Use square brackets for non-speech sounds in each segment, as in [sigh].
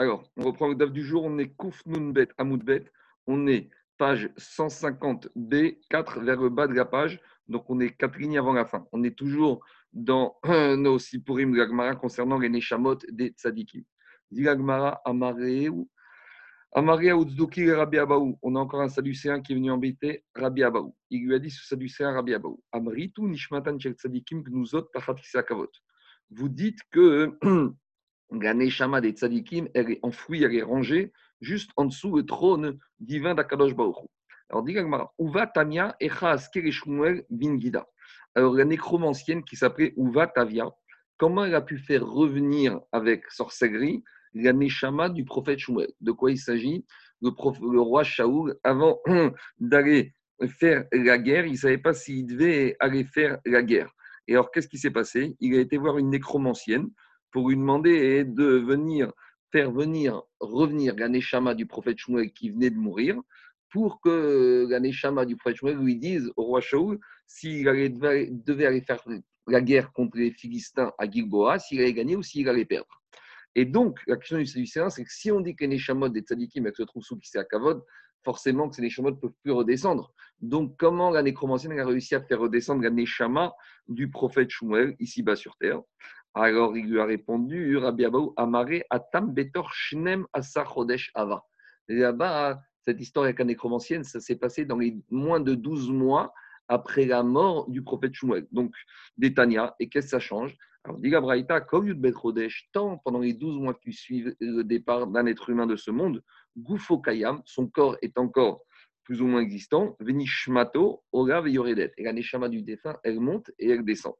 Alors, on reprend le DAF du jour. On est Kouf Nunbet Amoudbet. On est page 150B, 4 vers le bas de la page. Donc, on est quatre lignes avant la fin. On est toujours dans [clears throat] nos Sipurim de l'Agmara concernant les Neshamot des Tzadikim. Dit l'Agmara, Amareu, Amareu Uzdouki Rabbi Abaou. On a encore un Sadducéen qui est venu embêter Rabbi Abaou. Il lui a dit ce Sadducéen Rabbi Abaou. Amritu Nishmatan Shel Tzadikim Gnuzot Tachat Kavot. Vous dites que [clears throat] la Neshama des Tzadikim, elle est enfouie, elle est rangée juste en dessous le trône divin d'Akadosh Baruch Alors, dit Uva Tanya Echaz Kereshmuel Bingida. Alors, la nécromancienne qui s'appelait Uva Tavia, comment elle a pu faire revenir avec sorcellerie la Neshama du prophète Shmuel? De quoi il s'agit? Le, le, roi Shaoul, avant [clears throat] d'aller faire la guerre, il ne savait pas s'il devait aller faire la guerre. Et alors, qu'est-ce qui s'est passé? Il a été voir une nécromancienne pour lui demander de venir faire venir, revenir la du prophète Shmuel qui venait de mourir, pour que la du prophète Shmuel lui dise au roi Shaul s'il devait aller faire la guerre contre les Philistins à Gilboa, s'il allait gagner ou s'il allait perdre. Et donc, la question du Sénat, c'est que si on dit que les des Tzadikim se trouvent sous à Kavod, forcément que ces Neshamot ne peuvent plus redescendre. Donc, comment la nécromancienne a réussi à faire redescendre la Neshama du prophète Shmuel ici-bas sur terre? Alors il lui a répondu, Rabbi Abaou, Amare Atam Betor Shnem Asa Ava. Là-bas, cette histoire avec la nécromancienne, ça s'est passé dans les moins de 12 mois après la mort du prophète Shmuel. Donc, d'Etania, et qu'est-ce que ça change? Alors, dit Gabraïta, comme Bet Chodesh, tant pendant les 12 mois qui suivent le départ d'un être humain de ce monde, Goufo Kayam, son corps est encore plus ou moins existant, Venishmato, Orav et Yoredet. Et la Neshama du défunt, elle monte et elle descend.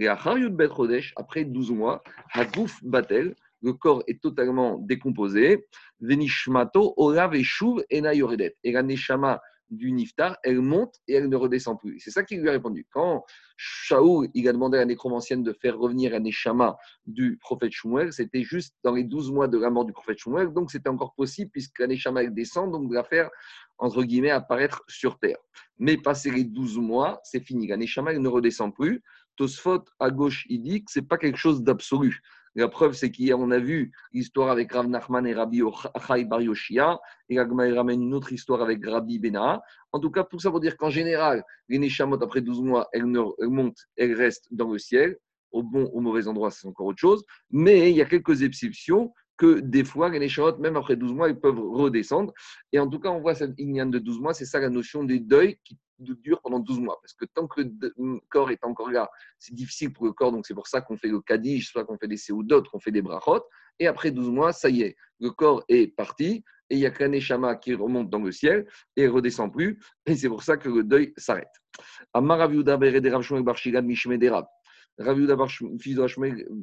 Et après 12 mois, Hagouf Batel, le corps est totalement décomposé. Venishmato, Olav et Shuv, Yoredet. Et la Neshama du Niftar, elle monte et elle ne redescend plus. C'est ça qu'il lui a répondu. Quand Shaoul il a demandé à la nécromancienne de faire revenir un du prophète Shmuel, c'était juste dans les 12 mois de la mort du prophète Shmuel, donc c'était encore possible puisque la Neshama elle descend, donc de la faire, entre guillemets, apparaître sur terre. Mais passé les 12 mois, c'est fini. La Neshama elle ne redescend plus. Tosfot à gauche, il dit que ce n'est pas quelque chose d'absolu. La preuve, c'est qu'hier, on a vu l'histoire avec Rav Nachman et Rabbi Achai Bar Yoshia, et Agma ramène une autre histoire avec Rabbi Bena. En tout cas, pour ça pour dire qu'en général, les après 12 mois, elles, montent, elles restent dans le ciel. Au bon, au mauvais endroit, c'est encore autre chose. Mais il y a quelques exceptions que des fois, les même après 12 mois, ils peuvent redescendre. Et en tout cas, on voit cette lignane de 12 mois, c'est ça la notion des deuils qui dure pendant 12 mois. Parce que tant que le corps est encore là, c'est difficile pour le corps. Donc, c'est pour ça qu'on fait le kaddish, soit qu'on fait des séoudotes, qu'on fait des brachot. Et après 12 mois, ça y est, le corps est parti. Et il y a qu'un échama qui remonte dans le ciel et ne redescend plus. Et c'est pour ça que le deuil s'arrête.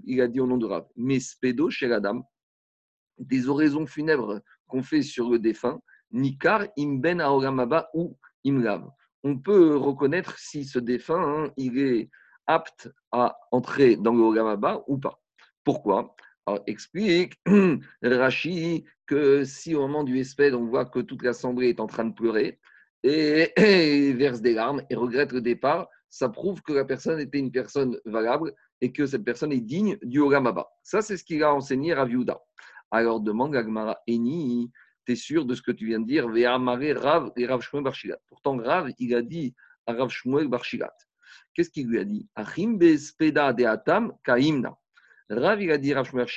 il a dit au nom de Rav, mais spédo chez la dame, des oraisons funèbres qu'on fait sur le défunt, Nikar imben aoramaba ou imlav on peut reconnaître si ce défunt hein, il est apte à entrer dans le Ogamaba ou pas. Pourquoi? Alors, explique [clears throat] Rashi que si au moment du espède, on voit que toute l'assemblée est en train de pleurer et, [clears throat] verse des larmes et regrette le départ, ça prouve que la personne était une personne valable et que cette personne est digne du Ogamaba. Ça, c'est ce qu'il a enseigné à Raviuda. Alors demande Agmara Eni, tu sûr de ce que tu viens de dire Rav et Rav Shmuel Barshilat. Pourtant, Rav, il a dit à Rav Shmuel Barshilat. Qu'est-ce qu'il lui a dit? Achim speda de atam kaimna. Rav, il a dit Rav Shmuel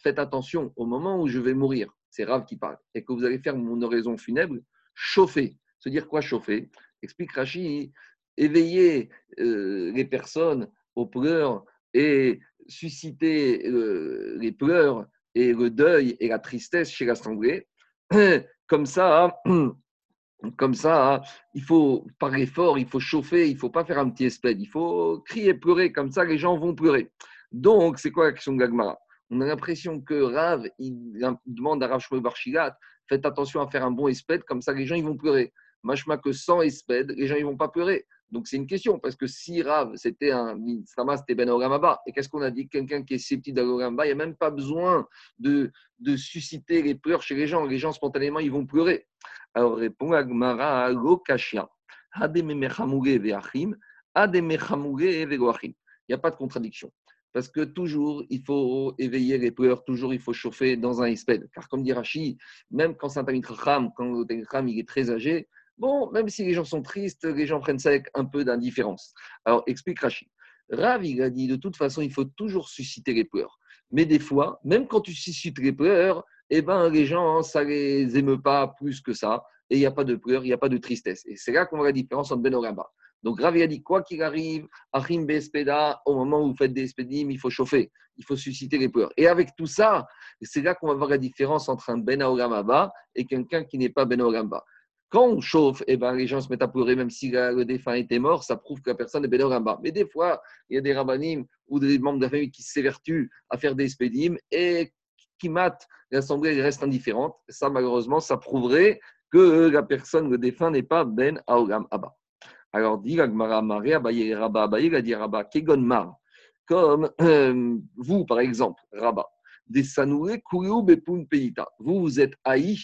faites attention au moment où je vais mourir. C'est Rav qui parle. Et que vous allez faire mon oraison funèbre, chauffer. Se dire quoi chauffer? Explique Rashi, éveiller euh, les personnes aux pleurs et susciter euh, les pleurs et le deuil et la tristesse chez l'assemblée [clears throat] comme ça, [clears throat] comme ça, il faut parler fort, il faut chauffer, il faut pas faire un petit espède, il faut crier, pleurer, comme ça les gens vont pleurer. Donc, c'est quoi l'action Gagmara On a l'impression que Rav, demande à Rav Shmuel Barshigat, faites attention à faire un bon espède, comme ça les gens ils vont pleurer. Machma que sans espède, les gens ils vont pas pleurer. Donc c'est une question, parce que si Rav, c'était un Sama, c'était Ben Oramaba, et qu'est-ce qu'on a dit? Quelqu'un qui est sceptique d'Oramaba, il n'y a même pas besoin de, de, susciter les pleurs chez les gens. Les gens, spontanément, ils vont pleurer. Alors répond Agmara, Kashia, Il n'y a pas de contradiction. Parce que toujours, il faut éveiller les pleurs, toujours, il faut chauffer dans un espède. Car comme dit Rashi, même quand c'est un quand le Kham il est très âgé, bon, même si les gens sont tristes, les gens prennent ça avec un peu d'indifférence. Alors, explique Rashi. Rav, il a dit, de toute façon, il faut toujours susciter les pleurs. Mais des fois, même quand tu suscites les pleurs, eh ben, les gens, ça ne les émeut pas plus que ça. Et il n'y a pas de pleurs, il n'y a pas de tristesse. Et c'est là qu'on voit la différence entre Ben donc Ravi a dit quoi qu'il arrive, Achim Bespeda, au moment où vous faites des espédim, il faut chauffer, il faut susciter les peurs. Et avec tout ça, c'est là qu'on va voir la différence entre un Ben Aoramaba et quelqu'un qui n'est pas Ben Aoramba. Quand on chauffe, eh ben, les gens se mettent à pleurer, même si le défunt était mort, ça prouve que la personne est Ben Aoramba. Mais des fois, il y a des rabbinim ou des membres de la famille qui s'évertuent à faire des espédim et qui matent l'assemblée reste indifférente. Ça, malheureusement, ça prouverait que la personne, le défunt, n'est pas Ben Aoramba. Alors, dit Gmara Maria, Abaye, Rabba, Abaye, a dit Rabba, Kegon Mar, comme euh, vous, par exemple, Rabba, des Sanoué, Kuriou, Bepun. Vous, vous êtes haï,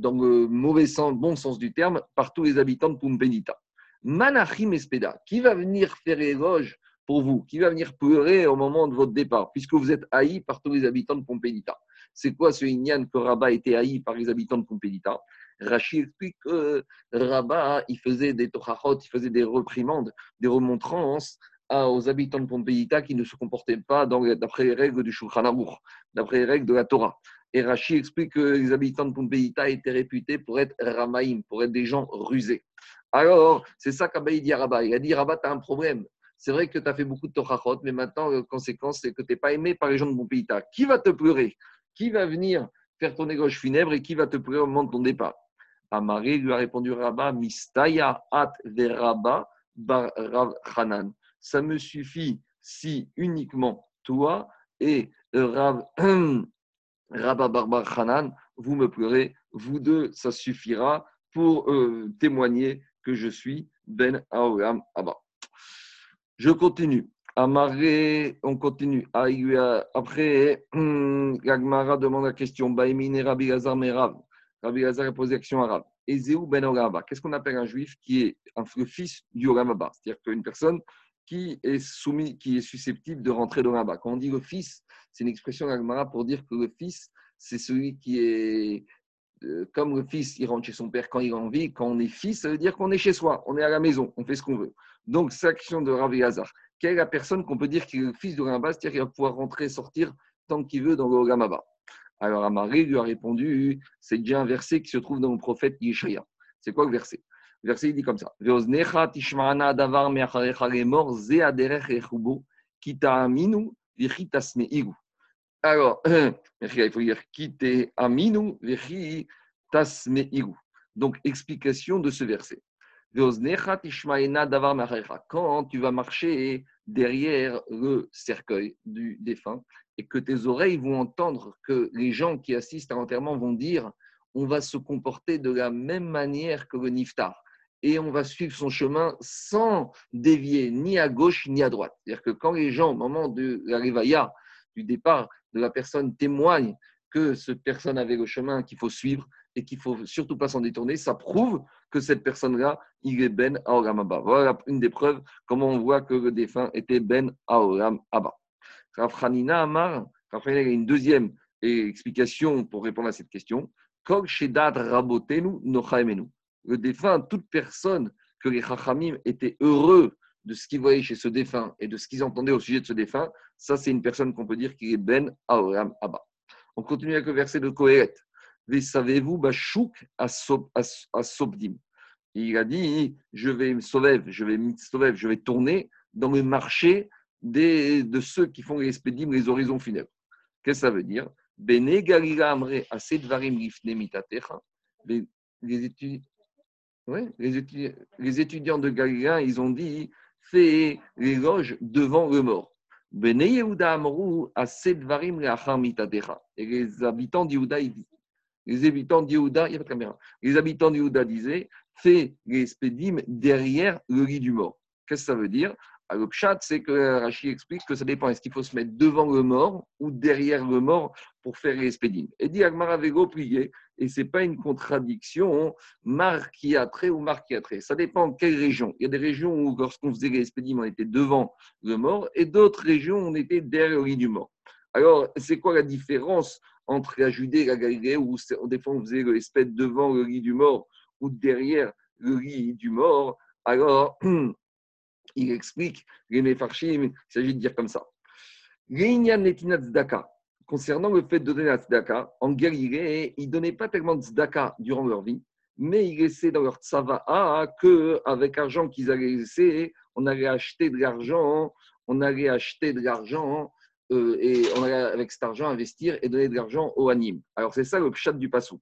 dans le mauvais sens, bon sens du terme, par tous les habitants de Pumpenita. Manachim Espeda, qui va venir faire éloge pour vous, qui va venir pleurer au moment de votre départ, puisque vous êtes haï par tous les habitants de Pompédita. C'est quoi ce Inyan que Rabat était haï par les habitants de Pompédita Rachid explique que Rabat, il faisait des torahot, il faisait des reprimandes, des remontrances aux habitants de Pompédita qui ne se comportaient pas d'après les règles du Shulchan d'après les règles de la Torah. Et Rachid explique que les habitants de Pompédita étaient réputés pour être Ramaïm, pour être des gens rusés. Alors, c'est ça qu'Abaï dit à Rabat. Il a dit Rabat, tu as un problème. C'est vrai que tu as fait beaucoup de torahot, mais maintenant, la conséquence, c'est que tu n'es pas aimé par les gens de Pompédita. Qui va te pleurer? Qui va venir faire ton éloge funèbre et qui va te pleurer au moment de ton départ? Amaré lui a répondu Rabba, Mistaya at veraba bar Hanan. Ça me suffit si uniquement toi et Rab, [clears throat] Rabba Barbar Hanan, vous me pleurez, vous deux, ça suffira pour euh, témoigner que je suis Ben Aoram Abba. Je continue. Amaré, on continue. Après, Gagmara demande la question. Baimine Rabbi Gazar Merav. Rabbi Lazar a posé arabe. Ben Qu'est-ce qu'on appelle un juif qui est le fils du Olamaba C'est-à-dire qu'une personne qui est soumis, qui est susceptible de rentrer dans l'Olamaba. Quand on dit le fils, c'est une expression Agmara pour dire que le fils, c'est celui qui est. Euh, comme le fils, il rentre chez son père quand il a envie. Quand on est fils, ça veut dire qu'on est chez soi, on est à la maison, on fait ce qu'on veut. Donc, c'est l'action de Rabbi Hazar. Quelle est la personne qu'on peut dire qui est le fils de Olamaba C'est-à-dire qu'il va pouvoir rentrer et sortir tant qu'il veut dans le Olamaba. Alors Amari lui a répondu, c'est déjà un verset qui se trouve dans le prophète Yeshaya. C'est quoi le verset? Verset il dit comme ça. Alors, [clears throat] il faut dire Kite aminu Donc, explication de ce verset. Quand tu vas marcher derrière le cercueil du défunt et que tes oreilles vont entendre que les gens qui assistent à l'enterrement vont dire on va se comporter de la même manière que le niftar et on va suivre son chemin sans dévier ni à gauche ni à droite. C'est-à-dire que quand les gens, au moment de la réveilla, du départ de la personne, témoignent que cette personne avait le chemin qu'il faut suivre et qu'il faut surtout pas s'en détourner, ça prouve que cette personne-là, il est Ben Aoram Abba. Voilà une des preuves comment on voit que le défunt était Ben Aoram Abba. Rafranina Amar, Rafranina a une deuxième explication pour répondre à cette question. Kog Shedad Rabotenu Nochaemenu. Le défunt, toute personne que les Chachamim étaient heureux de ce qu'ils voyaient chez ce défunt et de ce qu'ils entendaient au sujet de ce défunt, ça c'est une personne qu'on peut dire qui est Ben Aoram Abba. On continue avec le verset de Kohelet. Savez-vous, Bachouk à Sobdim. Il a dit Je vais me sauver, je vais me sauver, je vais tourner dans le marché des, de ceux qui font les spédim, les horizons funèbres. Qu'est-ce que ça veut dire Bene Galila Amre Asedvarim Rifne Mitatecha. Les, ouais, les, étudiants, de Galilée, ils ont dit Fais l'éloge devant le mort. Et les habitants d'Yehuda, les habitants d'Yehuda, il n'y a pas de caméra. Les habitants d'Yehuda disaient Fais les spédim derrière le lit du mort. Qu'est-ce que ça veut dire? Le pshat, c'est que Rachid explique que ça dépend. Est-ce qu'il faut se mettre devant le mort ou derrière le mort pour faire les spédim Et dit Agmar Vego prier, et ce n'est pas une contradiction, marquiatré ou marquiatré. Ça dépend de quelle région. Il y a des régions où, lorsqu'on faisait les spédim, on était devant le mort, et d'autres régions, on était derrière le lit du mort. Alors, c'est quoi la différence entre la Judée et la Galilée, où des fois on faisait le devant le lit du mort ou derrière le lit du mort? Alors, [clears throat] il explique, les il s'agit de dire comme ça. Concernant le fait de donner la tzedaka, en Galilée, ils ne donnaient pas tellement de tzedaka durant leur vie, mais ils laissaient dans leur tzava'a qu'avec l'argent qu'ils allaient laisser, on allait acheter de l'argent, on allait acheter de l'argent euh, et on allait avec cet argent investir et donner de l'argent au anime. Alors c'est ça le pshat du pasouk.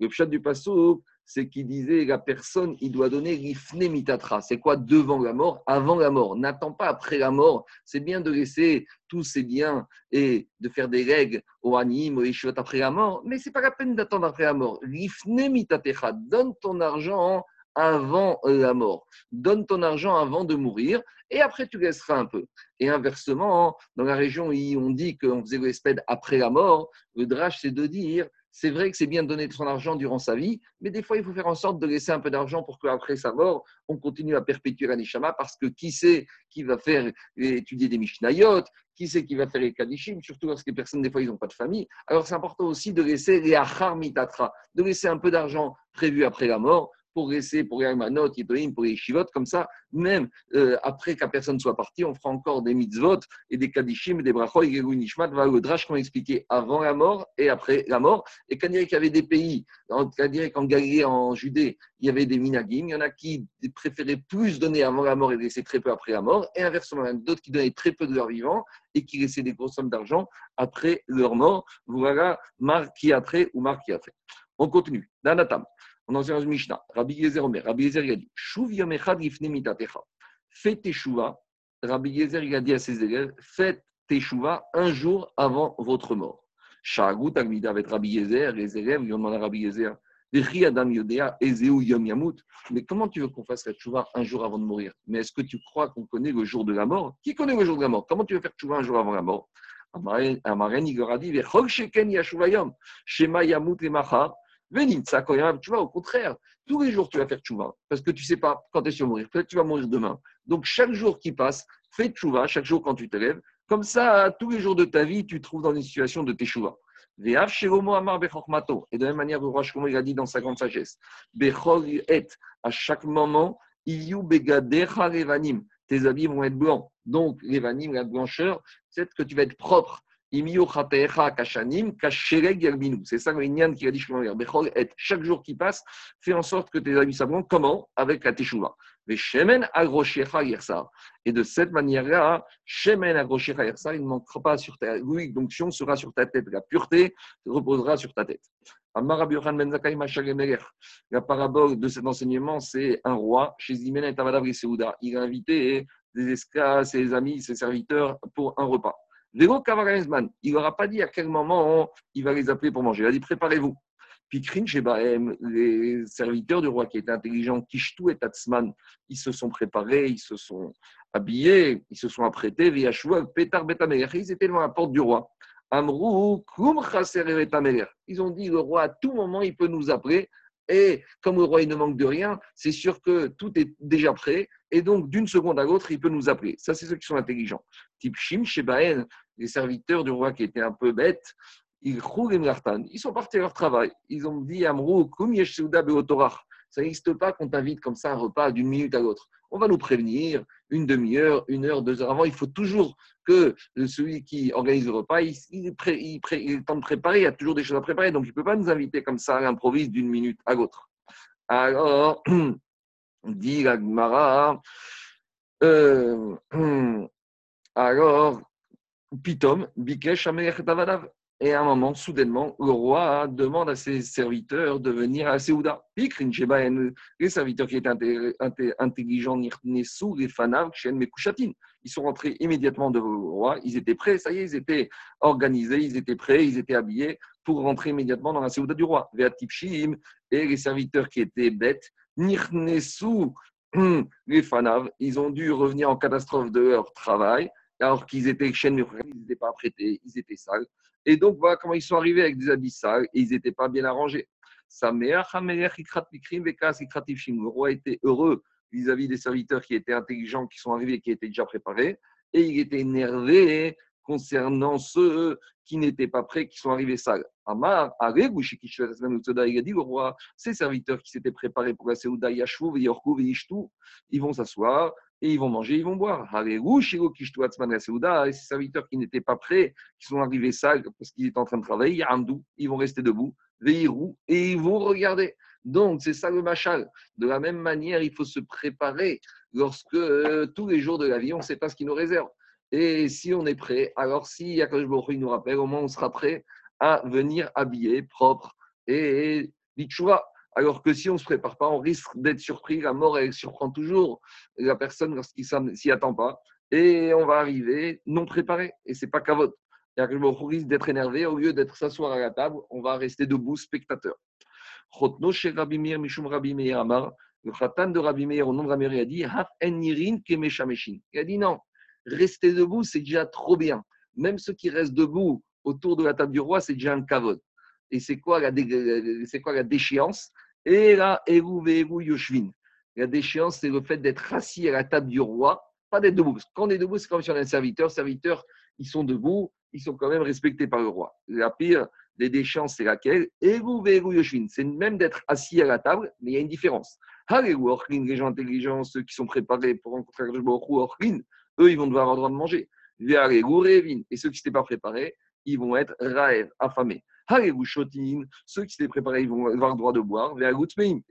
Le pshat du pasouk, c'est qu'il disait la personne, il doit donner l'ifne mitatra. C'est quoi devant la mort Avant la mort? N'attends pas après la mort. C'est bien de laisser tous ses biens et de faire des règles au anime, au ishot après la mort, mais c'est pas la peine d'attendre après la mort. L'ifne mitatecha. Donne ton argent avant la mort. Donne ton argent avant de mourir et après tu laisseras un peu. Et inversement, dans la région où on dit qu'on faisait le après la mort, le drache c'est de dire c'est vrai que c'est bien de donner son argent durant sa vie, mais des fois, il faut faire en sorte de laisser un peu d'argent pour qu'après sa mort, on continue à perpétuer l'anishama, parce que qui sait qui va faire étudier des Mishnayot, qui sait qui va faire les Kadishim, surtout lorsque les personnes, des fois, ils n'ont pas de famille. Alors, c'est important aussi de laisser les Achar Mitatra, de laisser un peu d'argent prévu après la mort pour laisser, pour les Manot, pour les comme ça, même euh, après qu'à personne soit parti, on fera encore des mitzvot et des kadishim, des brachot, et nishmat, va le drash qu'on expliqué avant la mort et après la mort. Et quand il y avait des pays, quand qu'en Galilée, en Judée, il y avait des minagim, il y en a qui préféraient plus donner avant la mort et laisser très peu après la mort, et inversement, il y en a d'autres qui donnaient très peu de leur vivant et qui laissaient des grosses sommes d'argent après leur mort. Voilà, marquiatré ou marquiatré. On continue. Danatam. On en dans Mishnah. Rabbi Yezer. Rabbi Yezer, a dit. Fais teshuva. Rabbi Yezer, a dit à ses élèves Faites teshuva un jour avant votre mort. Shagut Agmida avec Rabbi Yezer, les élèves lui ont demandé à Rabbi Yezer Adam Yodea, Ezeu Yom Yamut. Mais comment tu veux qu'on fasse la tchouva un jour avant de mourir? Mais est-ce que tu crois qu'on connaît le jour de la mort? Qui connaît le jour de la mort? Comment tu veux faire tchouva un jour avant la mort? Amaren, il a dit Shema Yamut. Ça, tu vois, au contraire, tous les jours tu vas faire tchouva, parce que tu ne sais pas quand tu vas mourir. Peut-être tu vas mourir demain. Donc chaque jour qui passe, fais tchouva, chaque jour quand tu te lèves. Comme ça, tous les jours de ta vie, tu te trouves dans une situation de teshuva. Et de la même manière, le roi Shlomo il a dit dans sa grande sagesse, à chaque moment, tes habits vont être blancs. Donc, les vanim, la blancheur, c'est que tu vas être propre. C'est ça le qui a dit Chaque jour qui passe, fais en sorte que tes habits soient Comment? Avec la teshuva. Et de cette manière-là, Shemen il ne manquera pas sur ta l'huile d'onction sera sur ta tête. La pureté reposera sur ta tête. Ben la parabole de cet enseignement, c'est un roi chez Zimena et Il a invité des esclaves, ses amis, ses serviteurs pour un repas. Vélo il n'aura pas dit à quel moment il va les appeler pour manger. Il a dit préparez-vous. Puis les serviteurs du roi qui étaient intelligents, Kishtu et Tatsman, ils se sont préparés, ils se sont habillés, ils se sont apprêtés. Ils étaient devant la porte du roi. Amrou, Ils ont dit le roi, à tout moment, il peut nous appeler. Et comme le roi, ne manque de rien, c'est sûr que tout est déjà prêt. Et donc, d'une seconde à l'autre, il peut nous appeler. Ça, c'est ceux qui sont intelligents. Type Shim, Shebaen, les serviteurs du roi qui étaient un peu bêtes, ils ils sont partis à leur travail. Ils ont dit Amrou, Ça n'existe pas qu'on t'invite comme ça un repas d'une minute à l'autre. On va nous prévenir une demi-heure, une heure, deux heures avant. Il faut toujours que celui qui organise le repas, il, il temps de préparer. Il y a toujours des choses à préparer. Donc, il ne peut pas nous inviter comme ça à l'improviste d'une minute à l'autre. Alors, [clears throat] dit la euh, [clears throat] alors, Pitom, Bikesh Et à un moment, soudainement, le roi demande à ses serviteurs de venir à Seouda. Les serviteurs qui étaient intelligents, les ils sont rentrés immédiatement devant le roi. Ils étaient prêts, ça y est, ils étaient organisés, ils étaient prêts, ils étaient habillés pour rentrer immédiatement dans la Seouda du roi. Et les serviteurs qui étaient bêtes, [clears throat] les Fanav, ils ont dû revenir en catastrophe de leur travail, alors qu'ils étaient chaînes, ils n'étaient pas apprêtés, ils étaient sales. Et donc, voilà comment ils sont arrivés avec des habits sales et ils n'étaient pas bien arrangés. Le roi était heureux vis-à-vis des serviteurs qui étaient intelligents, qui sont arrivés, qui étaient déjà préparés, et il était énervé concernant ceux qui n'étaient pas prêts, qui sont arrivés sales. Amar, il a dit au roi, ces serviteurs qui s'étaient préparés pour la Seouda, ils vont s'asseoir et ils vont manger, ils vont boire. Et ces serviteurs qui n'étaient pas prêts, qui sont arrivés sales parce qu'ils étaient en train de travailler, ils vont rester debout, et ils vont regarder. Donc, c'est ça le machal. De la même manière, il faut se préparer lorsque euh, tous les jours de la vie, on ne sait pas ce qui nous réserve. Et si on est prêt, alors si Akash il nous rappelle, au moins on sera prêt à venir habillé, propre et vois Alors que si on ne se prépare pas, on risque d'être surpris. La mort, elle surprend toujours la personne lorsqu'il ne s'y attend pas. Et on va arriver non préparé. Et ce n'est pas qu'à Et on risque d'être énervé. Au lieu d'être s'asseoir à la table, on va rester debout, spectateur. Le khatan de Rabbi Meir, au nom de Rabbi a dit Il a dit non, rester debout, c'est déjà trop bien. Même ceux qui restent debout autour de la table du roi, c'est déjà un kavod. Et c'est quoi la, c'est quoi la déchéance? Et là, yoshvin. La déchéance, c'est le fait d'être assis à la table du roi, pas d'être debout. quand on est debout, c'est comme si on est un serviteur. Serviteurs, ils sont debout, ils sont quand même respectés par le roi. La pire des déchéances, c'est laquelle? Et vous, yoshvin. C'est même d'être assis à la table, mais il y a une différence. Les gens intelligents, ceux qui sont préparés pour rencontrer le eux, ils vont devoir avoir le droit de manger. Et ceux qui n'étaient pas préparés, ils vont être raëv, affamés. Ceux qui s'étaient préparés, ils vont avoir le droit de boire.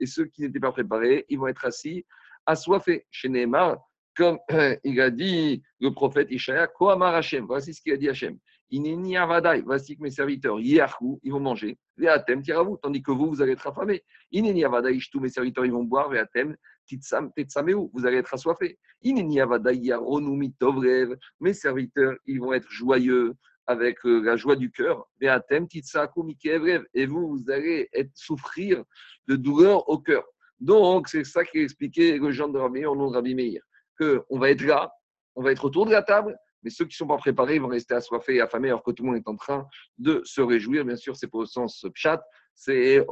Et ceux qui n'étaient pas préparés, ils vont être assis, assoiffés. Chez Neymar, comme [clears throat] il a dit le prophète Ishaïa, Kohamar Hashem, voici ce qu'il a dit Hashem. Ineni Avadai, voici que mes serviteurs, Yerkou, ils vont manger. Veatem, vous, tandis que vous, vous allez être affamés. Ineni Avadai, tous mes serviteurs, ils vont boire. Veatem, vous allez être assoiffés. Ineni Avadai, Yaronumi Tovrev, mes serviteurs, ils vont être joyeux avec euh, la joie du cœur. Et vous, vous allez souffrir de douleur au cœur. Donc, c'est ça qui expliqué le genre de Rabbi au nom de Rabbi Meir. Qu'on va être là, on va être autour de la table, mais ceux qui ne sont pas préparés vont rester assoiffés et affamés alors que tout le monde est en train de se réjouir. Bien sûr, c'est pour le sens pshat, c'est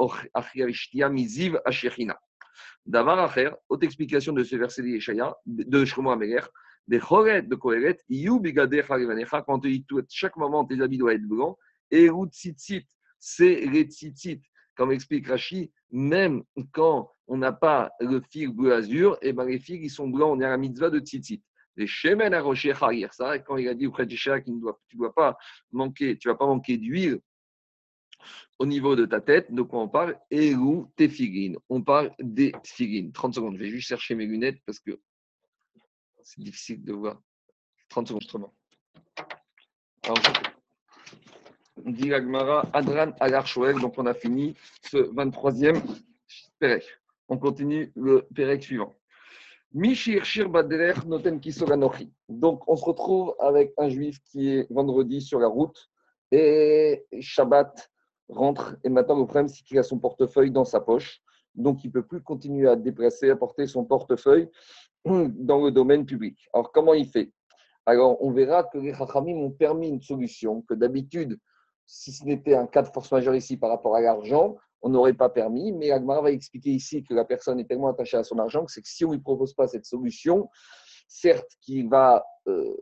miziv. Davar acher, autre explication de ce verset de de Shlomo Améler, des choret de You bigadecha quand on te dit chaque moment tes habits doivent être blancs, et tzitzit, c'est les tzitzit. Comme explique Rashi, même quand on n'a pas le fil bleu azur, et eh ben les fils ils sont blancs, on est à la mitzvah de tzitzit. Les shemen à rocher ça, quand il a dit du chat qu'il ne doit, dois pas manquer, tu vas pas manquer d'huile au niveau de ta tête. De quoi on parle? Eru tefigin. On parle des tefigin. 30 secondes, je vais juste chercher mes lunettes parce que c'est difficile de voir. 30 secondes justement. On dit Agmara Adran donc on a fini ce 23e Pérec. On continue le Pérec suivant. Mishir Shir Noten Donc on se retrouve avec un juif qui est vendredi sur la route et Shabbat rentre et maintenant le problème c'est qu'il a son portefeuille dans sa poche. Donc il ne peut plus continuer à déplacer, à porter son portefeuille dans le domaine public. Alors, comment il fait? Alors, on verra que les Chachamim ont permis une solution que d'habitude, si ce n'était un cas de force majeure ici par rapport à l'argent, on n'aurait pas permis. Mais Agmar va expliquer ici que la personne est tellement attachée à son argent que c'est que si on ne lui propose pas cette solution, certes qu'il va euh,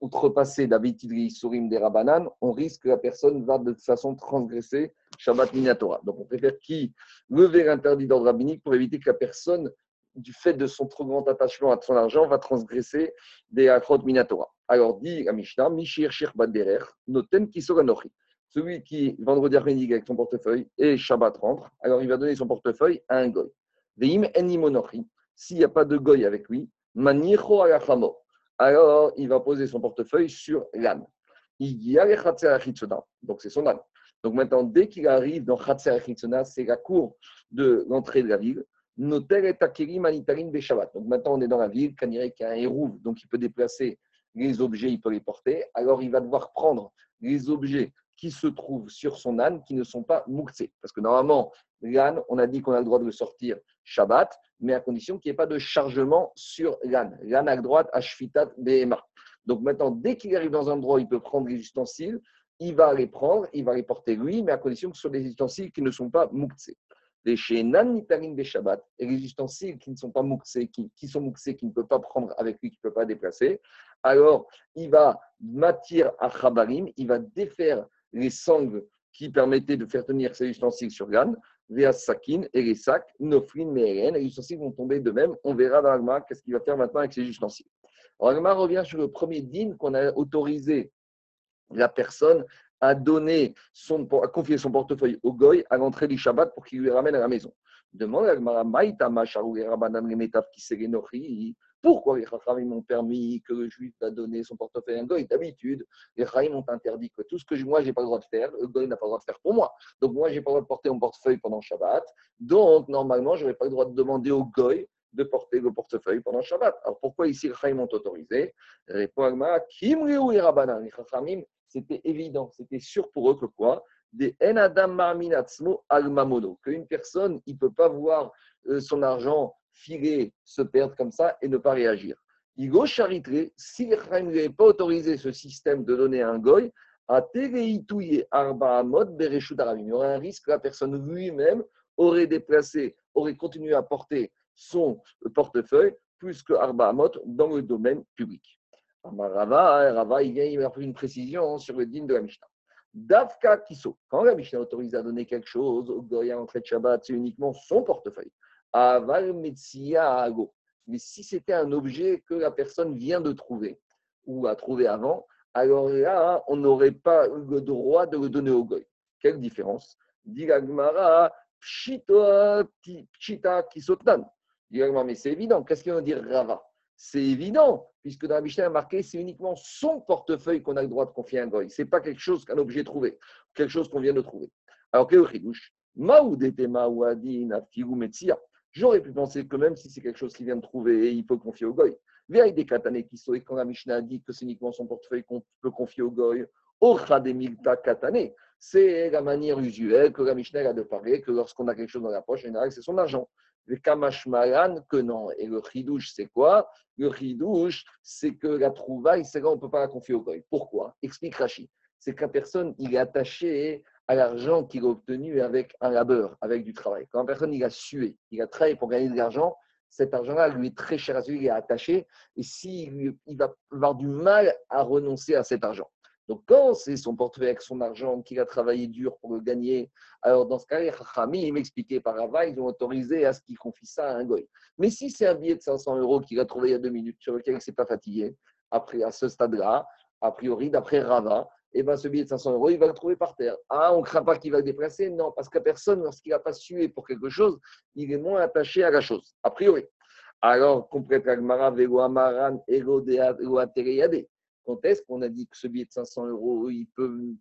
outrepasser d'habitude les sourim des Rabanan, on risque que la personne va de toute façon transgresser Shabbat Minatora. Donc on préfère qui lever l'interdit d'ordre rabbinique pour éviter que la personne du fait de son trop grand attachement à son argent, va transgresser des akrot minatora. Alors, dit la Mishnah, Mishir Shir Baderer, Noten Kisoranochi. Celui qui, vendredi après-midi, avec son portefeuille, et Shabbat rentre, alors il va donner son portefeuille à un goy. Veim Enimonochi. S'il n'y a pas de goy avec lui, Manicho Alachamo. Alors, il va poser son portefeuille sur l'âne. Donc, c'est son âne. Donc, maintenant, dès qu'il arrive dans Khatser c'est la cour de l'entrée de la ville, Noter et Akiri Manitarin Beshabat. Donc maintenant, on est dans la ville, Kaniré qui a un hérouve, donc il peut déplacer les objets, il peut les porter. Alors il va devoir prendre les objets qui se trouvent sur son âne qui ne sont pas mouxés. Parce que normalement, l'âne, on a dit qu'on a le droit de le sortir Shabbat, mais à condition qu'il n'y ait pas de chargement sur l'âne. L'âne à droite, à Shfitat Behema. Donc maintenant, dès qu'il arrive dans un endroit il peut prendre les ustensiles, il va les prendre, il va les porter lui, mais à condition que ce soit des ustensiles qui ne sont pas mouxés. Les Shenan Nitarim des Shabbat, et les ustensiles qui ne sont pas mouxés, qui, sont mouxés, qui ne peut pas prendre avec lui, qui ne peut pas déplacer, alors il va matir à Chabarim, il va défaire les sangles qui permettaient de faire tenir ces ustensiles sur Gan, via Sakin et les sacs, Nofrin, Meren, les ustensiles vont tomber de même. On verra dans l'Agma qu'est-ce qu'il va faire maintenant avec ces ustensiles. Alors, revient sur le premier din qu'on a autorisé la personne à donner son, à confier son portefeuille au goy à l'entrée du Shabbat pour qu'il lui ramène à la maison. Demande à pourquoi les Chachamim ont permis que le juif va donner son portefeuille à un goy? D'habitude, les Chachamim ont interdit que tout ce que moi, je n'ai pas le droit de faire, le goy n'a pas le droit de faire pour moi. Donc, moi, je n'ai pas le droit de porter mon portefeuille pendant Shabbat. Donc, normalement, je n'aurais pas le droit de demander au goy de porter le portefeuille pendant Shabbat. Alors, pourquoi ici, les Chachamim ont autorisé? Répond Agma, Kim Les c'était évident, c'était sûr pour eux que quoi? Des enadam al qu'une personne, il ne peut pas voir euh, son argent filer, se perdre comme ça et ne pas réagir. Igo charitré, si les n'avait pas autorisé ce système de donner un goy, à Tereitouye Arba Amod Bereshut Il y aurait un risque que la personne lui-même aurait déplacé, aurait continué à porter son portefeuille plus que Arba Amod dans le domaine public. Rava, Rava, il vient, il a une précision sur le din de la Mishnah. Davka Kiso, quand la Mishnah autorise à donner quelque chose au goy à l'entrée de Shabbat, c'est uniquement son portefeuille. Mais si c'était un objet que la personne vient de trouver ou a trouvé avant, alors là, on n'aurait pas le droit de le donner au goy. Quelle différence? Dit Pshita Kisotnan. mais c'est évident. Qu'est-ce qu'il veut dire Rava? C'est évident, puisque dans la Mishnah, marqué c'est uniquement son portefeuille qu'on a le droit de confier à un goy. Ce n'est pas quelque chose qu'un objet trouvé, quelque chose qu'on vient de trouver. Alors, quel. J'aurais pu penser que même si c'est quelque chose qu'il vient de trouver, il peut confier au goy. Veille des katané qui sont, et quand la Mishnah dit que c'est uniquement son portefeuille qu'on peut confier au goy, katane, c'est la manière usuelle que la Mishnah a de parler, que lorsqu'on a quelque chose dans la poche, en c'est son argent. Le kamashmaran, que non. Et le chidouche, c'est quoi? Le chidouche, c'est que la trouvaille, c'est là on ne peut pas la confier au goy. Pourquoi? Explique Rachid. C'est qu'un personne, il est attaché à l'argent qu'il a obtenu avec un labeur, avec du travail. Quand une personne il a sué, il a travaillé pour gagner de l'argent, cet argent-là lui est très cher à lui, il est attaché, et s'il il va avoir du mal à renoncer à cet argent. Donc, quand c'est son portefeuille avec son argent qu'il a travaillé dur pour le gagner, alors dans ce cas-là, il m'expliquait par avant, ils ont autorisé à ce qu'il confie ça à un goy. Mais si c'est un billet de 500 euros qu'il a trouvé il y a deux minutes, sur lequel il ne s'est pas fatigué, après, à ce stade-là, a priori, d'après Rava, eh ben, ce billet de 500 euros, il va le trouver par terre. Ah, on ne craint pas qu'il va le déplacer? Non, parce que personne, lorsqu'il n'a pas sué pour quelque chose, il est moins attaché à la chose, a priori. Alors, complète Agmara, Vego Amaran, Ego Quand est-ce qu'on a dit que ce billet de 500 euros, il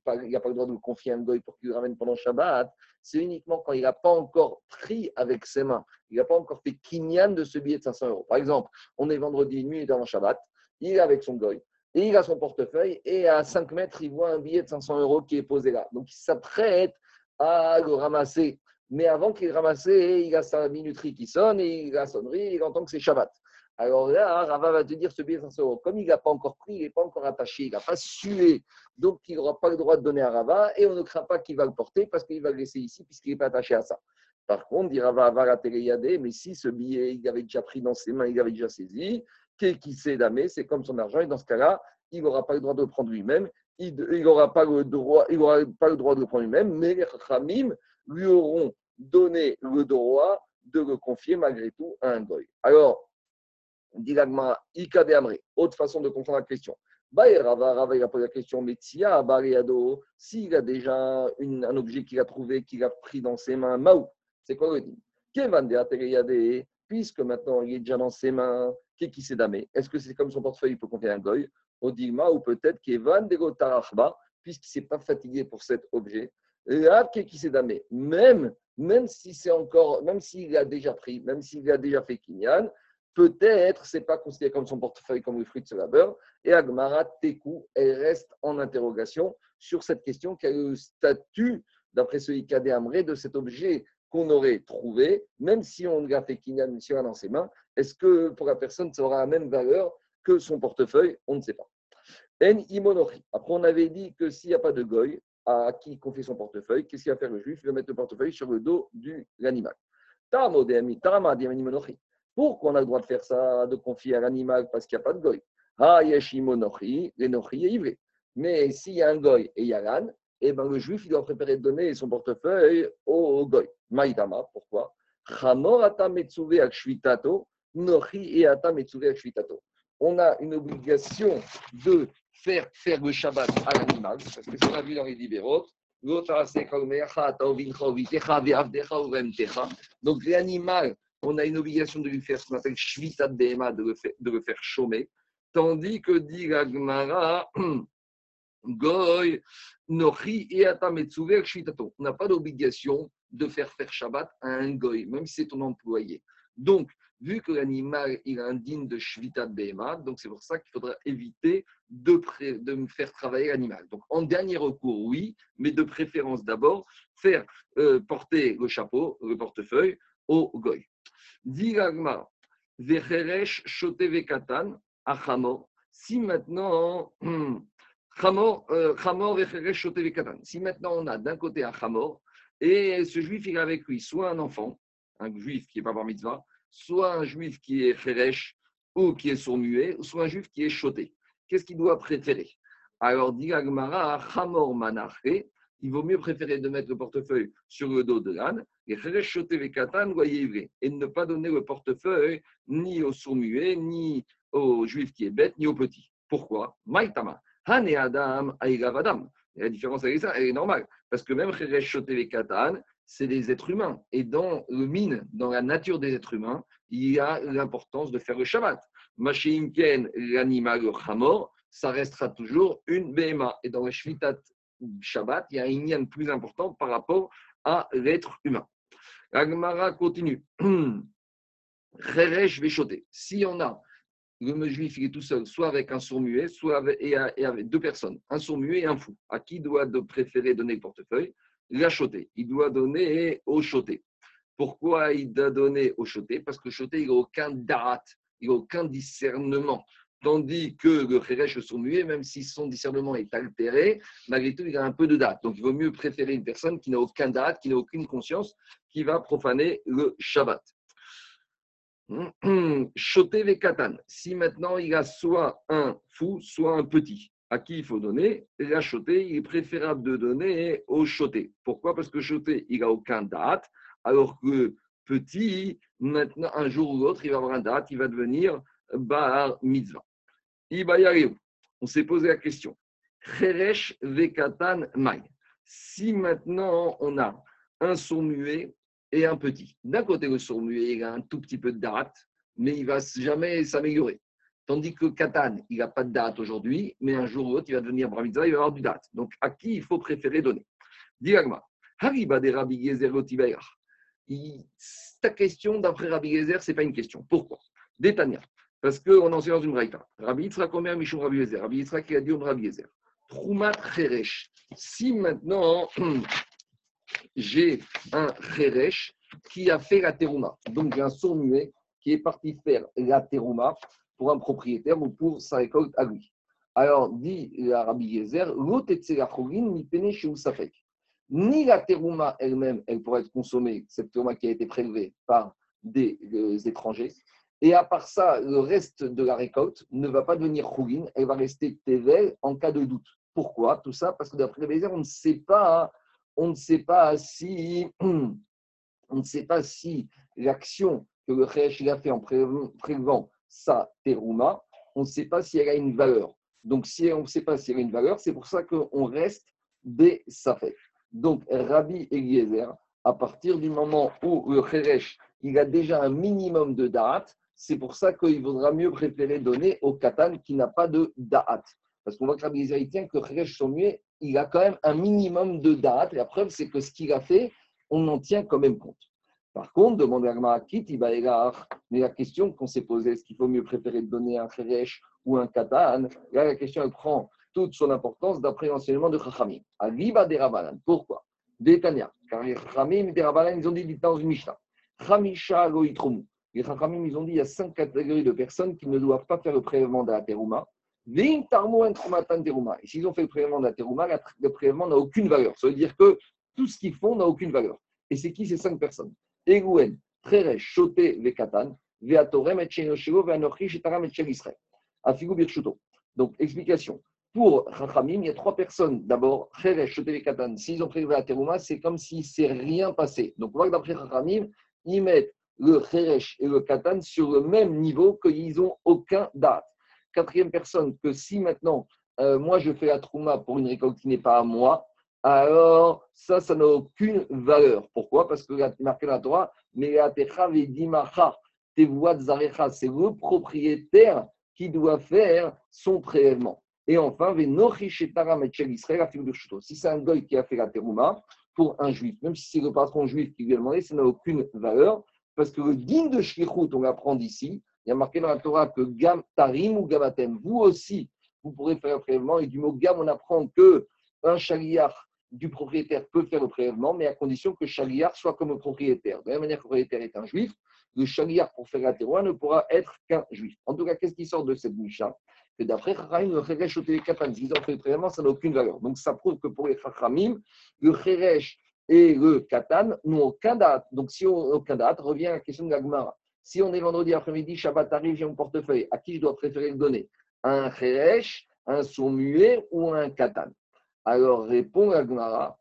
n'a pas le droit de le confier à un goy pour qu'il le ramène pendant Shabbat C'est uniquement quand il n'a pas encore pris avec ses mains, il n'a pas encore fait kinyan de ce billet de 500 euros. Par exemple, on est vendredi nuit dans Shabbat, il est avec son goy il a son portefeuille, et à 5 mètres, il voit un billet de 500 euros qui est posé là. Donc il s'apprête à le ramasser. Mais avant qu'il ramasse, il a sa minuterie qui sonne, et il a la sonnerie, il entend que c'est Shabbat. Alors là, Rava va te dire ce billet de 500 euros. Comme il n'a pas encore pris, il n'est pas encore attaché, il n'a pas sué, donc il n'aura pas le droit de donner à Rava, et on ne craint pas qu'il va le porter parce qu'il va le laisser ici, puisqu'il n'est pas attaché à ça. Par contre, dit Rava la mais si ce billet, il avait déjà pris dans ses mains, il avait déjà saisi, qui sait damé, c'est comme son argent, et dans ce cas-là, il n'aura pas le droit de le prendre lui-même, il n'aura pas, le droit, il pas le droit de le prendre lui-même, mais les Khamim lui auront donné le droit de le confier malgré tout à un goy. Alors, dit l'agma, Ika de Amré, autre façon de comprendre la question. Rava, Rava, il a posé la question, mais Tia, Bariado, s'il a déjà un objet qu'il a trouvé, qu'il a pris dans ses mains, Maou, c'est quoi le dit Puisque maintenant il est déjà dans ses mains, qui s'est damé? Est-ce que c'est comme son portefeuille, il peut confier un goy? Odigma, ou peut-être qu'Evan Degotarachba, puisqu'il ne s'est pas fatigué pour cet objet, là, qui s'est damé? Même, même si c'est encore, même s'il a déjà pris, même s'il a déjà fait Kinyan, peut-être c'est pas considéré comme son portefeuille comme le fruit de ce labeur. Et Agmara Teku, elle reste en interrogation sur cette question quel est le statut, d'après ce Ikade Amré, de cet objet qu'on aurait trouvé, même si on l'a fait Kinyan dans ses mains, est-ce que pour la personne ça aura la même valeur que son portefeuille? On ne sait pas. En. Après, on avait dit que s'il n'y a pas de goy à qui confier son portefeuille, qu'est-ce qu'il va faire le juif? Il va mettre le portefeuille sur le dos de l'animal. Pourquoi on a le droit de faire ça, de confier à l'animal parce qu'il n'y a pas de goy? Ah, yeshimonochi, l'enochi est livré. Mais s'il y a un goy et il y a l'âne, eh ben, le juif il doit préparer de donner son portefeuille au goy. Maïdama, pourquoi? On a une obligation de faire faire le Shabbat à l'animal, parce que c'est on a vu dans les libéraux, donc l'animal, on a une obligation de lui faire ce qu'on appelle Shvita de de le faire, de le faire chômer, tandis que dit la Gemara, [clears throat] Goy, Nochi et Shvitato. On n'a pas d'obligation de faire faire Shabbat à un Goy, même si c'est ton employé. Donc, vu que l'animal est indigne de Shvita Behema, donc c'est pour ça qu'il faudra éviter de, de me faire travailler l'animal. Donc en dernier recours, oui, mais de préférence d'abord, faire euh, porter le chapeau, le portefeuille au goy. Achamor. Si maintenant, [clears throat] Shotevekatan. Si maintenant on a d'un côté un Chamor, et ce juif il a avec lui soit un enfant, un juif qui n'est pas par mitzvah, soit un juif qui est Cheresh ou qui est sourd-muet, soit un juif qui est choté. Qu'est-ce qu'il doit préférer? Alors, dit Agmara, Hamor Manaché, il vaut mieux préférer de mettre le portefeuille sur le dos de l'âne, et Cheresh choté Vekatan, et ne pas donner le portefeuille ni au sourd-muet, ni au juif qui est bête, ni au petit. Pourquoi? Maïtama, Hane Adam, Adam. La différence avec ça, elle est normale. Parce que même choté Vekatan, c'est des êtres humains. Et dans le mine, dans la nature des êtres humains, il y a l'importance de faire le Shabbat. Machinken, l'animal, le ça restera toujours une BMA. Et dans le Shvitat Shabbat, il y a un lien plus important par rapport à l'être humain. Agmara continue. [clears throat] Si on a le juif, il est tout seul, soit avec un sourd muet, soit avec, deux personnes, un sourd muet et un fou. À qui doit préférer donner le portefeuille? Il a choté. Il doit donner au choté. Pourquoi il doit donner au choté Parce que le choté, il n'a aucun date, il n'a aucun discernement. Tandis que le Kheresh, son muet, même si son discernement est altéré, malgré tout, il a un peu de date. Donc, il vaut mieux préférer une personne qui n'a aucun date, qui n'a aucune conscience, qui va profaner le Shabbat. [clears throat] Choté Vekatan. Si maintenant il a soit un fou, soit un petit, à qui il faut donner La choté, il est préférable de donner au choté. Pourquoi? Parce que choté, il n'a aucun date, alors que petit, maintenant, un jour ou l'autre, il va avoir un date, il va devenir bar mitzvah. On s'est posé la question. Si maintenant on a un sourd muet et un petit, d'un côté le sourd muet, il a un tout petit peu de date, mais il va jamais s'améliorer. Tandis que Katan, il n'a pas de date aujourd'hui, mais un jour ou l'autre, il va devenir Bramidza, il va avoir du date. Donc, à qui il faut préférer donner? Diagma. Hariba de Rabbi Gezer Ta question d'après Rabbi Gezer, ce n'est pas une question. Pourquoi? Détania. Parce qu'on enseigne dans une braïta. Rabbi Yitzhak combien Mishum Rabbi Gezer Rabbi Yitzhak qui a dit Rabbi Gezer. Troumat Cheresh. Si maintenant [clears throat] j'ai un Cheresh qui a fait la terouma, donc j'ai un sourd muet qui est parti faire la terouma, pour un propriétaire ou pour sa récolte à lui. Alors, dit Rabbi Yezer, ni la terouma elle-même, elle pourrait être consommée, cette terouma qui a été prélevée par des euh, étrangers. Et à part ça, le reste de la récolte ne va pas devenir chougin, elle va rester tevel en cas de doute. Pourquoi Tout ça? Parce que d'après Yezer, on ne sait pas, on ne sait pas si, [clears throat] on ne sait pas si l'action que le Chesh a fait en prélevant sa terouma, on ne sait pas si elle a une valeur. Donc, si on ne sait pas si elle a une valeur, c'est pour ça qu'on reste des safek. Donc, Rabbi Eliezer, à partir du moment où le Kheresh, il a déjà un minimum de date, c'est pour ça qu'il vaudra mieux préférer donner au Katan qui n'a pas de date. Parce qu'on voit que Rabbi Eliezer, tient que Kheresh muet, il a quand même un minimum de date. Et la preuve, c'est que ce qu'il a fait, on en tient quand même compte. Par contre, demande à Kiti mais la question qu'on s'est posée, est-ce qu'il faut mieux préférer donner un Kheresh ou un Katan? Là, la question, prend toute son importance d'après l'enseignement de Chachamim. Aliba des Rabanan. Pourquoi? Détania. Car les Chachamim des Rabanan, ils ont dit dans une Mishnah. Chamisha loitromu. Les Chachamim, ils ont dit il y a cinq catégories de personnes qui ne doivent pas faire le prélèvement terouma. Et s'ils ont fait le prélèvement terouma, le prélèvement n'a aucune valeur. Ça veut dire que tout ce qu'ils font n'a aucune valeur. Et c'est qui ces cinq personnes? Eguen, Treresh, Shoté, Vekatan, Veatorem, et Shenoshiro, Veanochi, Shetaram, et Israël. Afigu Birchuto. Donc, explication. Pour Chachamim, il y a trois personnes. D'abord, Cheresh, Shoté, Vekatan. S'ils ont prélevé la terouma, c'est comme s'il ne s'est rien passé. Donc, on voit que d'après ils mettent le Cheresh et le Katan sur le même niveau qu'ils n'ont aucun date. Quatrième personne, que si maintenant, euh, moi je fais la Trouma pour une récolte qui n'est pas à moi, alors ça, ça n'a aucune valeur. Pourquoi? Parce que marqué la Torah, c'est le propriétaire qui doit faire son prélèvement. Et enfin, si c'est un goy qui a fait la terouma pour un juif, même si c'est le patron juif qui lui a demandé, ça n'a aucune valeur. Parce que le din de Shlichut, on l'apprend d'ici, il y a marqué dans la Torah que Gam Tarim ou Gamatem, vous aussi, vous pourrez faire un prélèvement. Et du mot Gam, on apprend que un du propriétaire peut faire le prélèvement, mais à condition que chaliar soit comme le propriétaire. De la même manière que le propriétaire est un juif, le chaliar pour faire la terroir ne pourra être qu'un juif. En tout cas, qu'est-ce qui sort de cette Misha Que d'après Chachamim, le Cheresh au Katan, s'ils ont fait le prélèvement, ça n'a aucune valeur. Donc ça prouve que pour les Chachamim, le Cheresh et le katan n'ont aucun date. Donc, si on aucun date, revient à la question de Si on est vendredi après-midi, Shabbat arrive, j'ai mon portefeuille, à qui je dois préférer le donner? Un cheresh, un sourd muet ou un katan? Alors, répond la Gemara,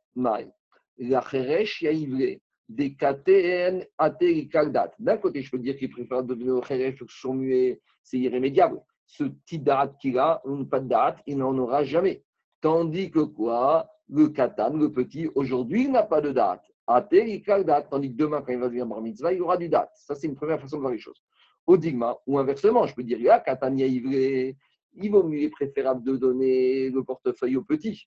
La cheresh yaivre, des katen date. D'un côté, je peux dire qu'il préfère au cheresh au sourd muet, c'est irrémédiable. Ce petit date qu'il a, pas de date, il n'en aura jamais. Tandis que quoi? Le katan, le petit, aujourd'hui, il n'a pas de date. date, tandis que demain, quand il va devenir bar mitzvah, il aura du date. Ça, c'est une première façon de voir les choses. Au digma, ou inversement, je peux dire, ah, il vaut mieux, préférable de donner le portefeuille au petit.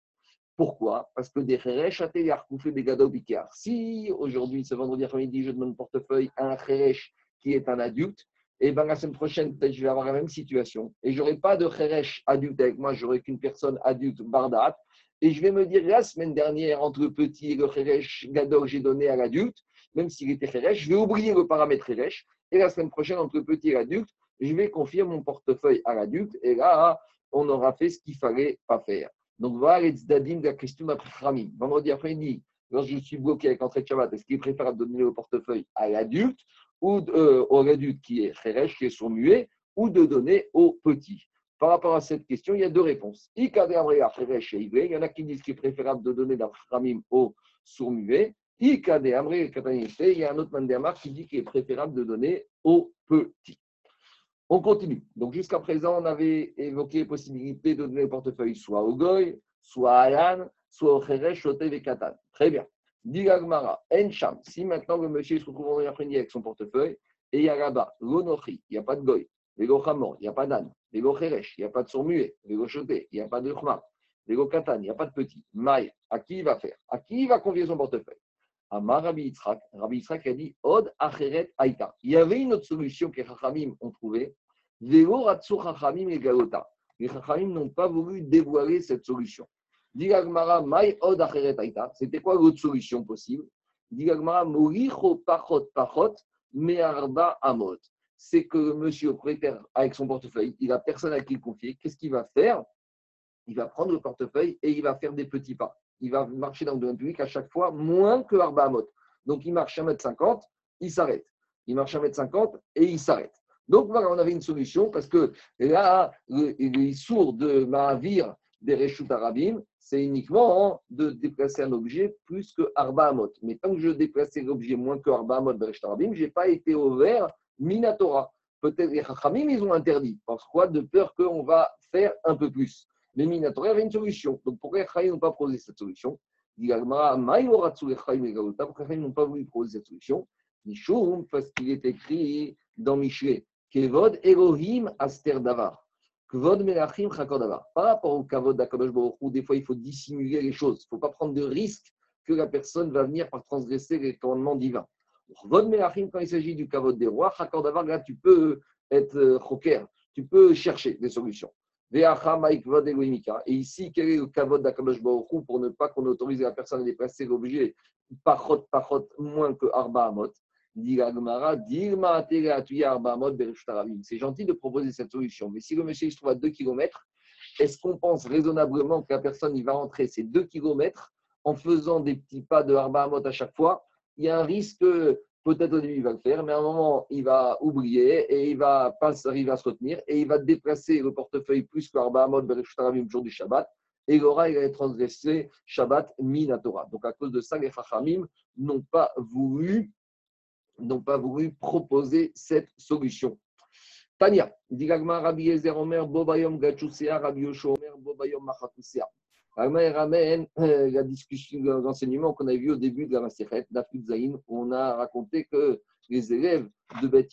Pourquoi? Parce que des à fait des gado Si aujourd'hui, ce vendredi après-midi, je donne le portefeuille à un cheresh qui est un adulte, et bien la semaine prochaine, peut-être je vais avoir la même situation. Et je n'aurai pas de cheresh adulte avec moi, j'aurai qu'une personne adulte bardat. Et je vais me dire, la semaine dernière, entre petit et le Kheresh j'ai donné à l'adulte, même s'il était Kheresh, je vais oublier le paramètre Kheresh. Et la semaine prochaine, entre petit et l'adulte, je vais confier mon portefeuille à l'adulte. Et là, on aura fait ce qu'il fallait pas faire. Donc voilà les dadim de la Rami. Vendredi après-midi, lorsque je suis bloqué avec l'entrée de Shabbat, est-ce qu'il de donner le portefeuille à l'adulte ou euh, au l'adulte qui est Kheresh, qui est son muet, ou de donner au petit? Par rapport à cette question, il y a deux réponses. Il y en a qui disent qu'il est préférable de donner d'un framim au sourd-muet. Il y a un autre mandéamar qui dit qu'il est préférable de donner au petit. On continue. Donc jusqu'à présent, on avait évoqué la possibilité de donner le portefeuille soit au goy, soit à l'âne, soit au cheresh, soit au katan. Très bien. Dit Encham, si maintenant le monsieur se retrouve en après-midi avec son portefeuille, et il y a là-bas, il n'y a pas de goy, Vélo Chamor, il n'y a pas d'âne. Vélo Cheresh, il n'y a pas de sourd muet. Vélo Choté, il n'y a pas de Chma. Vélo Katan, il n'y a pas de petit. Maï, à qui il va faire? À qui il va confier son portefeuille? Amar Rabbi Yitzhak. Rabbi Yitzhak a dit Od Acheret Aïta. Il y avait une autre solution que les Chachamim ont trouvée. Vélo Ratsu Chachamim et Galota. Les Chachamim n'ont pas voulu dévoiler cette solution. Digagmara Maï Od Acheret Aïta. C'était quoi l'autre solution possible? Digagmara Moricho Pachot Pachot Me'arba Amot c'est que monsieur propriétaire, avec son portefeuille, il n'a personne à qui le confier. Qu'est-ce qu'il va faire? Il va prendre le portefeuille et il va faire des petits pas. Il va marcher dans le domaine public à chaque fois moins que Arba Amot. Donc il marche 1m50, il s'arrête. Il marche 1m50 et il s'arrête. Donc voilà, on avait une solution parce que là, les sourds de Mahavir des Arabim, c'est uniquement de déplacer un objet plus que Arba Amot. Mais tant que je déplaçais l'objet moins que Arba Amot des Reshut Arabim, je n'ai pas été ouvert Minatora. Peut-être les Chachamim, ils ont interdit. Pourquoi De peur qu'on va faire un peu plus. Mais Minatora, avait une solution. Donc pourquoi les Chachamim n'ont pas posé cette solution? Les Chachamim n'ont pas voulu proposer cette solution? Parce qu'il est écrit dans Michelet, Kevod Elohim Aster Davar. Kvod Melachim Chakor Davar. Par rapport au Kavod d'Akadosh Baruch des fois, il faut dissimuler les choses. Il ne faut pas prendre de risque que la personne va venir par transgresser les commandements divins. Melachim, quand il s'agit du kavod des rois, là, tu peux être choker, euh, tu peux chercher des solutions. Et ici, quel est le kavod d'Akadosh Baruch pour ne pas qu'on autorise la personne à déplacer l'objet pachot, pachot, moins que Arba Amot. C'est gentil de proposer cette solution, mais si le monsieur se trouve à 2 km, est-ce qu'on pense raisonnablement que la personne il va rentrer ces 2 km en faisant des petits pas de Arba Amot à chaque fois Il y a un risque, peut-être au début il va le faire, mais à un moment il va oublier et il va pas arriver à se retenir et il va déplacer le portefeuille plus que le jour du Shabbat et il aura transgressé Shabbat Minatora. Donc à cause de ça, les Chachamim n'ont pas voulu n'ont pas voulu proposer cette solution. Tania, Digagma Rabbi Ezer Omer, Bobayom Gachusea, Rabbi Yosho Bobayom Machatusea. ramène euh, la discussion, l'enseignement qu'on a vu au début de la Zain, où on a raconté que les élèves de Beth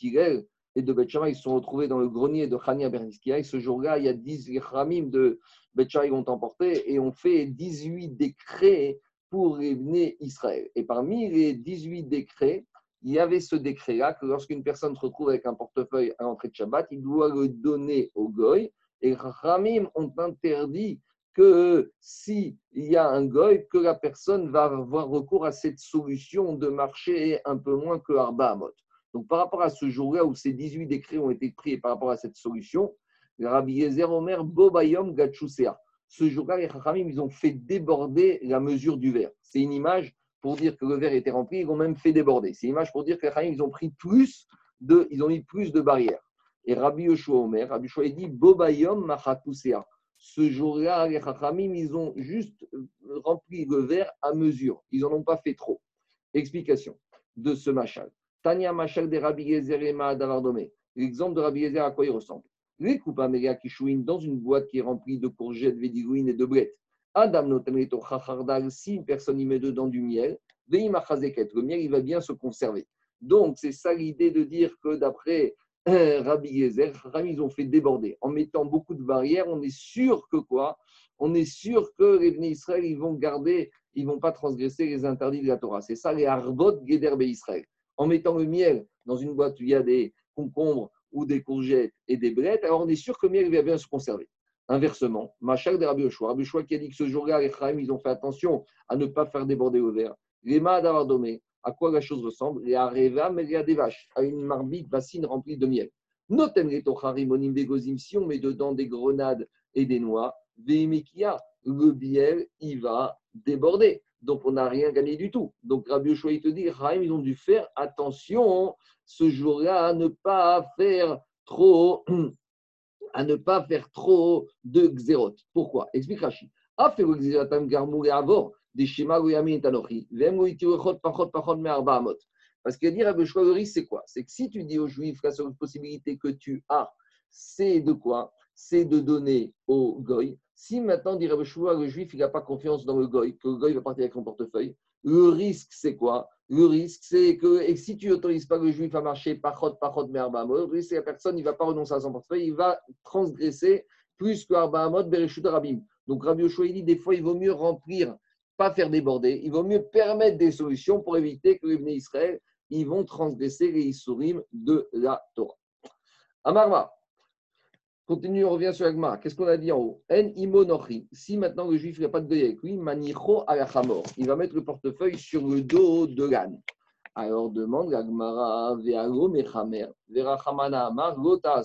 et de Beth ils se sont retrouvés dans le grenier de Khania Berniskia. Et ce jour-là, il y a 10 Ramim de Beth qui ont emporté et ont fait 18 décrets pour les Israël. Et parmi les 18 décrets, il y avait ce décret-là que lorsqu'une personne se retrouve avec un portefeuille à l'entrée de Shabbat, il doit le donner au goy. Et Ramim ont interdit que s'il y a un goy, que la personne va avoir recours à cette solution de marcher un peu moins que Arba Amot. Donc par rapport à ce jour-là où ces 18 décrets ont été pris et par rapport à cette solution, Rabbi Yezer Omer Bobayom Gatchusea. Ce jour-là, les Ramim, ils ont fait déborder la mesure du verre. C'est une image pour dire que le verre était rempli, ils l'ont même fait déborder. C'est l'image pour dire que les ils ont pris plus de, ils ont mis plus de barrières. Et Rabbi Yoshua Omer, Rabbi Yoshua dit Bobayom Machatusea. Ce jour-là, les Chachamim, ils ont juste rempli le verre à mesure. Ils n'en ont pas fait trop. Explication de ce machal. Tania machal de Rabbi Yezer et L'exemple de Rabbi Yezer, à quoi il ressemble? Les coupes amélia qui dans une boîte qui est remplie de courgettes, védigouines et de blettes. Adam si une personne y met dedans du miel, le miel il va bien se conserver. Donc c'est ça l'idée de dire que d'après euh, Rabbi Yezer, ils ont fait déborder. En mettant beaucoup de barrières, on est sûr que quoi? On est sûr que les Bnei Israël, ils vont garder, ils vont pas transgresser les interdits de la Torah. C'est ça les Arbot Geder Israël. En mettant le miel dans une boîte où il y a des concombres ou des courgettes et des blettes, alors on est sûr que le miel va bien se conserver. Inversement, Machak de Rabbi Yoshua, Rabbi Yoshua qui a dit que ce jour-là, les Chaim, ils ont fait attention à ne pas faire déborder au verre. Les Mahadavardomé, à quoi la chose ressemble Les Areva, mais des vaches, à une marmite bassine remplie de miel. Notem les Begozim, si on met dedans des grenades et des noix, le miel, il va déborder. Donc, on n'a rien gagné du tout. Donc, Rabbi Yoshua, il te dit, ils ont dû faire attention ce jour-là à ne pas faire trop [clears throat] à ne pas faire trop de xérot. Pourquoi? Explique Rashi. Parce qu'il dire à risque, c'est quoi? C'est que si tu dis aux Juifs la seule possibilité que tu as, c'est de quoi? C'est de donner au goy. Si maintenant, dire le Juif, il n'a pas confiance dans le goy, que le goy va partir avec son portefeuille, le risque, c'est quoi? Le risque, c'est que et si tu n'autorises pas le juif à marcher pachot, pachot, merbamot, le risque, c'est que la personne ne va pas renoncer à son portefeuille, il va transgresser plus que arbaamot, bereshut rabim. Donc Rabbi Yoshua, il dit des fois, il vaut mieux remplir, pas faire déborder, il vaut mieux permettre des solutions pour éviter que les Bnei Israël, ils vont transgresser les Isurim de la Torah. Amarma, Continue, on revient sur Agma. Qu'est-ce qu'on a dit en haut? En imonochi. Si maintenant le juif n'a pas de deuil avec lui, manicho. Il va mettre le portefeuille sur le dos de l'âne. Alors demande l'Agmara, ve'alo mechamer, ve'rachamana amar, lota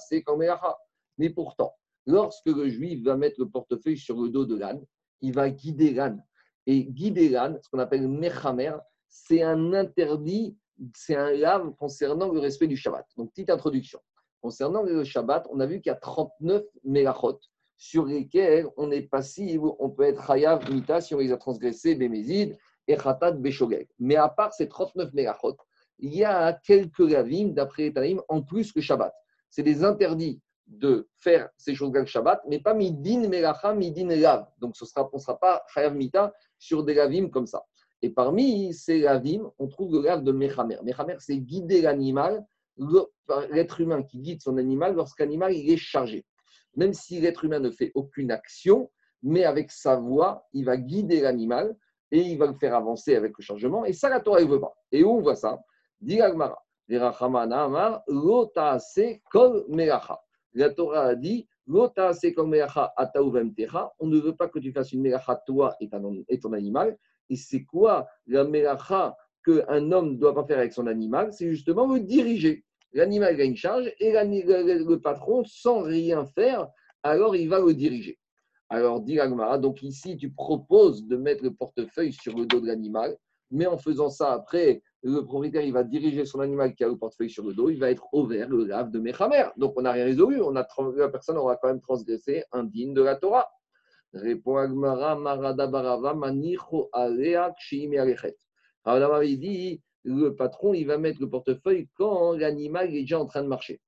Mais pourtant, lorsque le juif va mettre le portefeuille sur le dos de l'âne, il va guider l'âne. Et guider l'âne, ce qu'on appelle mechamer, c'est un interdit, c'est un lave concernant le respect du Shabbat. Donc, petite introduction. Concernant le Shabbat, on a vu qu'il y a 39 mélachot sur lesquels on est passif, on peut être chayav mita si on les a transgressés, bémézid et khatat beshogeg. Mais à part ces 39 mélachot, il y a quelques lavim, d'après Taïm, en plus que Shabbat. C'est des interdits de faire ces choses-là le Shabbat, mais pas midin melacha, midin lav. Donc ce sera, on ne sera pas chayav mita sur des lavim comme ça. Et parmi ces lavim, on trouve le lav de mechamer. Mechamer, c'est guider l'animal l'être humain qui guide son animal lorsqu'un animal il est chargé. Même si l'être humain ne fait aucune action, mais avec sa voix, il va guider l'animal et il va le faire avancer avec le chargement. Et ça, la Torah ne veut pas. Et où on voit ça? Diragmara. kol La Torah a dit on ne veut pas que tu fasses une melacha toi et ton, animal. Et c'est quoi la melacha qu'un homme ne doit pas faire avec son animal? C'est justement le diriger. L'animal a une charge et le, patron, sans rien faire, alors il va le diriger. Alors, dit donc ici, tu proposes de mettre le portefeuille sur le dos de l'animal, mais en faisant ça, après, le propriétaire, il va diriger son animal qui a le portefeuille sur le dos, il va être au vert, le lave de Mechamer. Donc, on n'a rien résolu. On a, la personne aura quand même transgressé un digne de la Torah. Répond Agmara, Marada Barava, Manicho Alea, il dit le patron, il va mettre le portefeuille quand l'animal est déjà en train de marcher.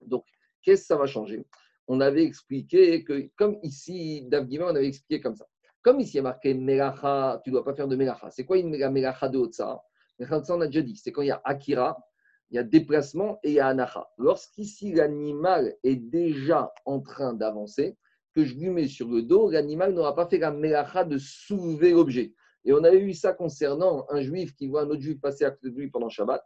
Donc, qu'est-ce que ça va changer? On avait expliqué que, comme ici, Davgima, on avait expliqué comme ça. Comme ici, il y a marqué Melacha, tu ne dois pas faire de Melacha. C'est quoi une Melacha de Otsa? On a déjà dit, c'est quand il y a Akira, il y a déplacement et il y a Anacha. Lorsqu'ici l'animal est déjà en train d'avancer, que je lui mets sur le dos, l'animal n'aura pas fait la Melacha de soulever l'objet. Et on avait eu ça concernant un juif qui voit un autre juif passer à côté de lui pendant Shabbat.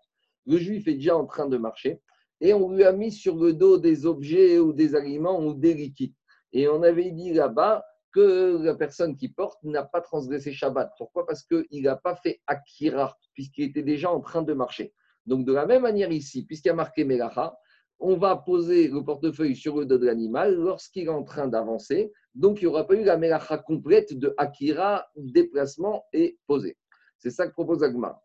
Le juif est déjà en train de marcher et on lui a mis sur le dos des objets ou des aliments ou des liquides. Et on avait dit là-bas que la personne qui porte n'a pas transgressé Shabbat. Pourquoi? Parce qu'il n'a pas fait Akira, puisqu'il était déjà en train de marcher. Donc, de la même manière ici, puisqu'il y a marqué Melacha, on va poser le portefeuille sur le dos de l'animal lorsqu'il est en train d'avancer. Donc, il n'y aura pas eu la melacha complète de Akira, déplacement et posé. C'est ça que propose Agmar.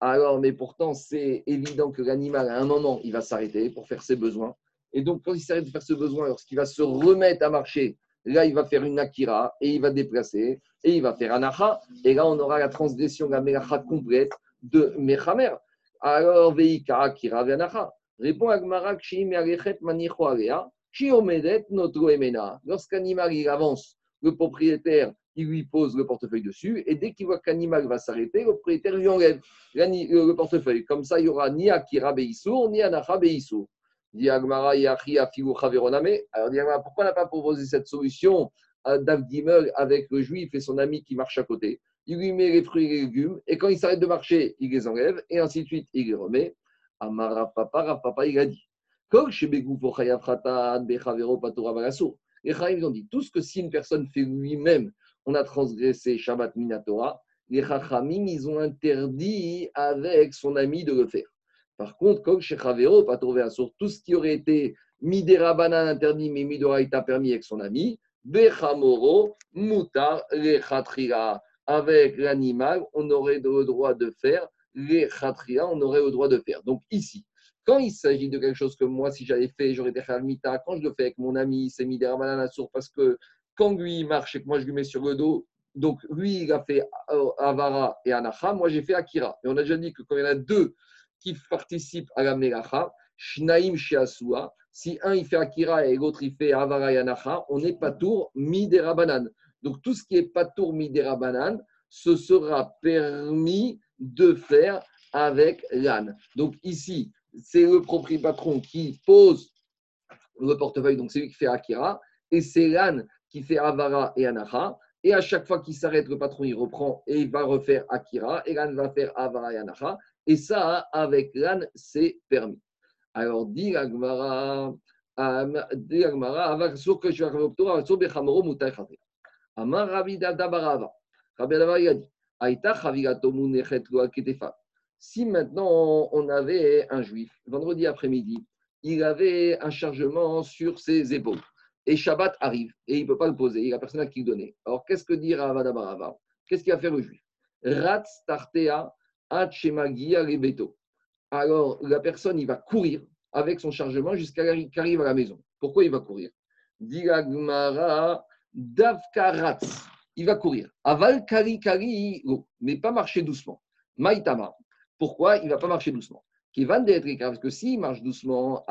Alors, mais pourtant, c'est évident que l'animal, à un moment, il va s'arrêter pour faire ses besoins. Et donc, quand il s'arrête de faire ses besoins, lorsqu'il va se remettre à marcher, Là, il va faire une akira et il va déplacer et il va faire un acha. Et là, on aura la transgression, la melacha complète de Mechamer. Alors, veika akira ve'anacha. Répond Agmara Kshi me'arechet manicho alea. Shi omedet notre emena. Lorsqu'un animal il avance, le propriétaire il lui pose le portefeuille dessus, et dès qu'il voit qu'un animal va s'arrêter, le propriétaire lui enlève le portefeuille. Comme ça, il n'y aura ni Akira Beisour, ni Anacha Beisour. Alors, pourquoi on n'a pas proposé cette solution à Davdimel avec le juif et son ami qui marche à côté? Il lui met les fruits et légumes, et quand il s'arrête de marcher, il les enlève, et ainsi de suite, il les remet. Amara papa, papa, il a dit. Les Chaim, ont dit tout ce que si une personne fait lui-même, on a transgressé Shabbat Minatora, les Chachamim, ils ont interdit avec son ami de le faire. Par contre, comme chez Chavero, pas trouvé un sur tout ce qui aurait été Midera interdit, mais Midoraita permis avec son ami, Bechamoro, Mutar, Rechatria. Avec l'animal, on aurait le droit de faire, les on aurait le droit de faire. Donc ici, quand il s'agit de quelque chose que moi, si j'avais fait, j'aurais été Mita, quand je le fais avec mon ami, c'est Midera Banana parce que quand lui il marche et que moi je lui mets sur le dos, donc lui il a fait euh, Avara et Anacha, moi j'ai fait Akira. Et on a déjà dit que quand il y en a deux qui participent à la Melacha, Shnaim Shiasua, si un il fait Akira et l'autre il fait Avara Yanacha, on est Patour Midera Donc tout ce qui est Patour Midera ce sera permis de faire avec l'âne. Donc ici, c'est le propriétaire patron qui pose le portefeuille, donc c'est lui qui fait Akira, et c'est l'âne qui fait Avara et Anacha. Et à chaque fois qu'il s'arrête, le patron il reprend et il va refaire Akira, et l'âne va faire Avara et Anacha. Et ça, avec l'âne, c'est permis. Alors, dit l'agmara, dit l'agmara, avec sur que je vais sur Bechamoro Moutai Chaté. Amar Rabbi Dabarava. Rabbi Dabarava, il a dit, Aïta Chavigato Munechet Loa Ketefa. Si maintenant on avait un juif, vendredi après-midi, il avait un chargement sur ses épaules. Et Shabbat arrive et il ne peut pas le poser, il a personne à qui le donner. Alors qu'est-ce que dit Ravadabarava Qu'est-ce qu'il va faire le juif? Ratz Tartea alors, la personne, il va courir avec son chargement jusqu'à qu'il arrive à la maison. Pourquoi il va courir? Davkarat. Il va courir. Aval Kari Kari, mais pas marcher doucement. Maïtama. Pourquoi il ne va pas marcher doucement? Parce que s'il marche doucement,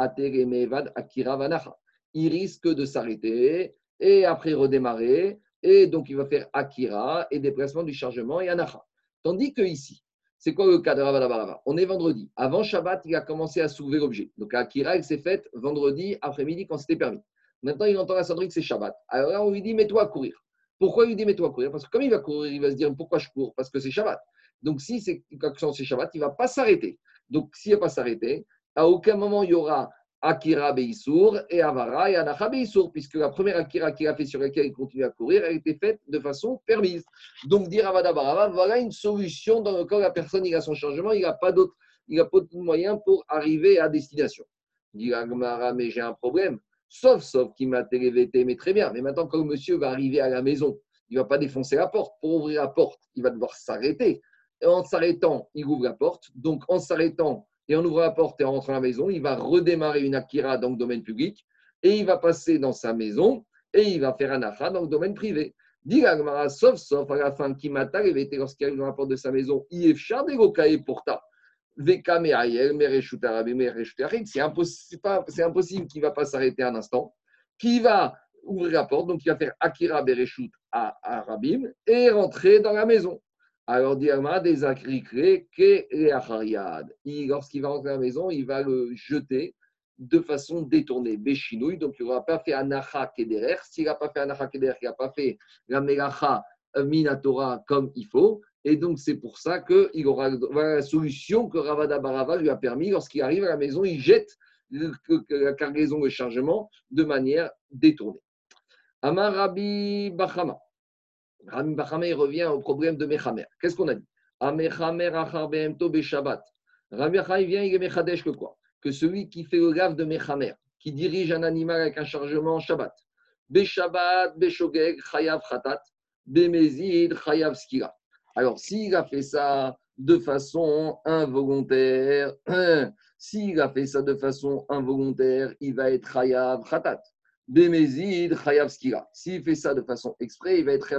il risque de s'arrêter et après redémarrer. Et donc, il va faire Akira et déplacement du chargement et Anacha. Tandis que ici, c'est quoi le cas de Ravadabarava On est vendredi. Avant Shabbat, il a commencé à soulever l'objet. Donc Akira, il s'est fait vendredi après-midi quand c'était permis. Maintenant, il entend la sonnerie que c'est Shabbat. Alors là, on lui dit Mets-toi à courir. Pourquoi il lui dit Mets-toi à courir? Parce que comme il va courir, il va se dire Pourquoi je cours? Parce que c'est Shabbat. Donc, si c'est Shabbat, il ne va pas s'arrêter. Donc, s'il ne va pas s'arrêter, à aucun moment il y aura Akira Beisour et Avara et Anacha Beisour, puisque la première Akira qu'il a fait sur laquelle il continue à courir, a été faite de façon permise. Donc, dire Avada Barava, voilà une solution dans le cas où la personne il a son changement, il n'a pas d'autre il pas de moyen pour arriver à destination. Dit Agmara, mais j'ai un problème. Sauf, sauf qu'il m'a télévété, mais très bien. Mais maintenant, quand le monsieur va arriver à la maison, il ne va pas défoncer la porte. Pour ouvrir la porte, il va devoir s'arrêter. Et en s'arrêtant, il ouvre la porte. Donc, en s'arrêtant et en ouvrant la porte et en rentrant à la maison, il va redémarrer une Akira dans le domaine public et il va passer dans sa maison et il va faire un Acha dans le domaine privé. Dit sauf, sauf à la fin, qui m'a télévété lorsqu'il arrive dans la porte de sa maison, il est cher des pourtant. C'est impossible qu'il ne va pas s'arrêter un instant, qu'il va ouvrir la porte, donc il va faire Akira Bereshut à, Arabim et rentrer dans la maison. Alors, Diama des que Lorsqu'il va rentrer dans la maison, il va le jeter de façon détournée, Béchinouille. Donc, il n'aura pas fait Anacha Kederer. S'il n'a pas fait Anacha Kederer, il n'a pas fait la Melacha Minatora comme il faut, et donc, c'est pour ça qu'il aura la solution que Ravada Barava lui a permis. Lorsqu'il arrive à la maison, il jette la cargaison de chargement de manière détournée. Amar Rabbi Bachama. Rabbi Bachama, il revient au problème de Mechamer. Qu'est-ce qu'on a dit? Amechamer Achar Shabbat. Rabbi Bachama, il vient, il est Mechadesh que quoi? Que celui qui fait le gave de Mechamer, qui dirige un animal avec un chargement en Shabbat. Beshabbat, Beshogeg, Chayav Khatat, Bemezid, Chayav Skira. Alors, s'il a fait ça de façon involontaire, [clears throat] s'il a fait ça de façon involontaire, il va être Chayav Khatat. Bemezid Chayav Skira. S'il fait ça de façon exprès, il va être.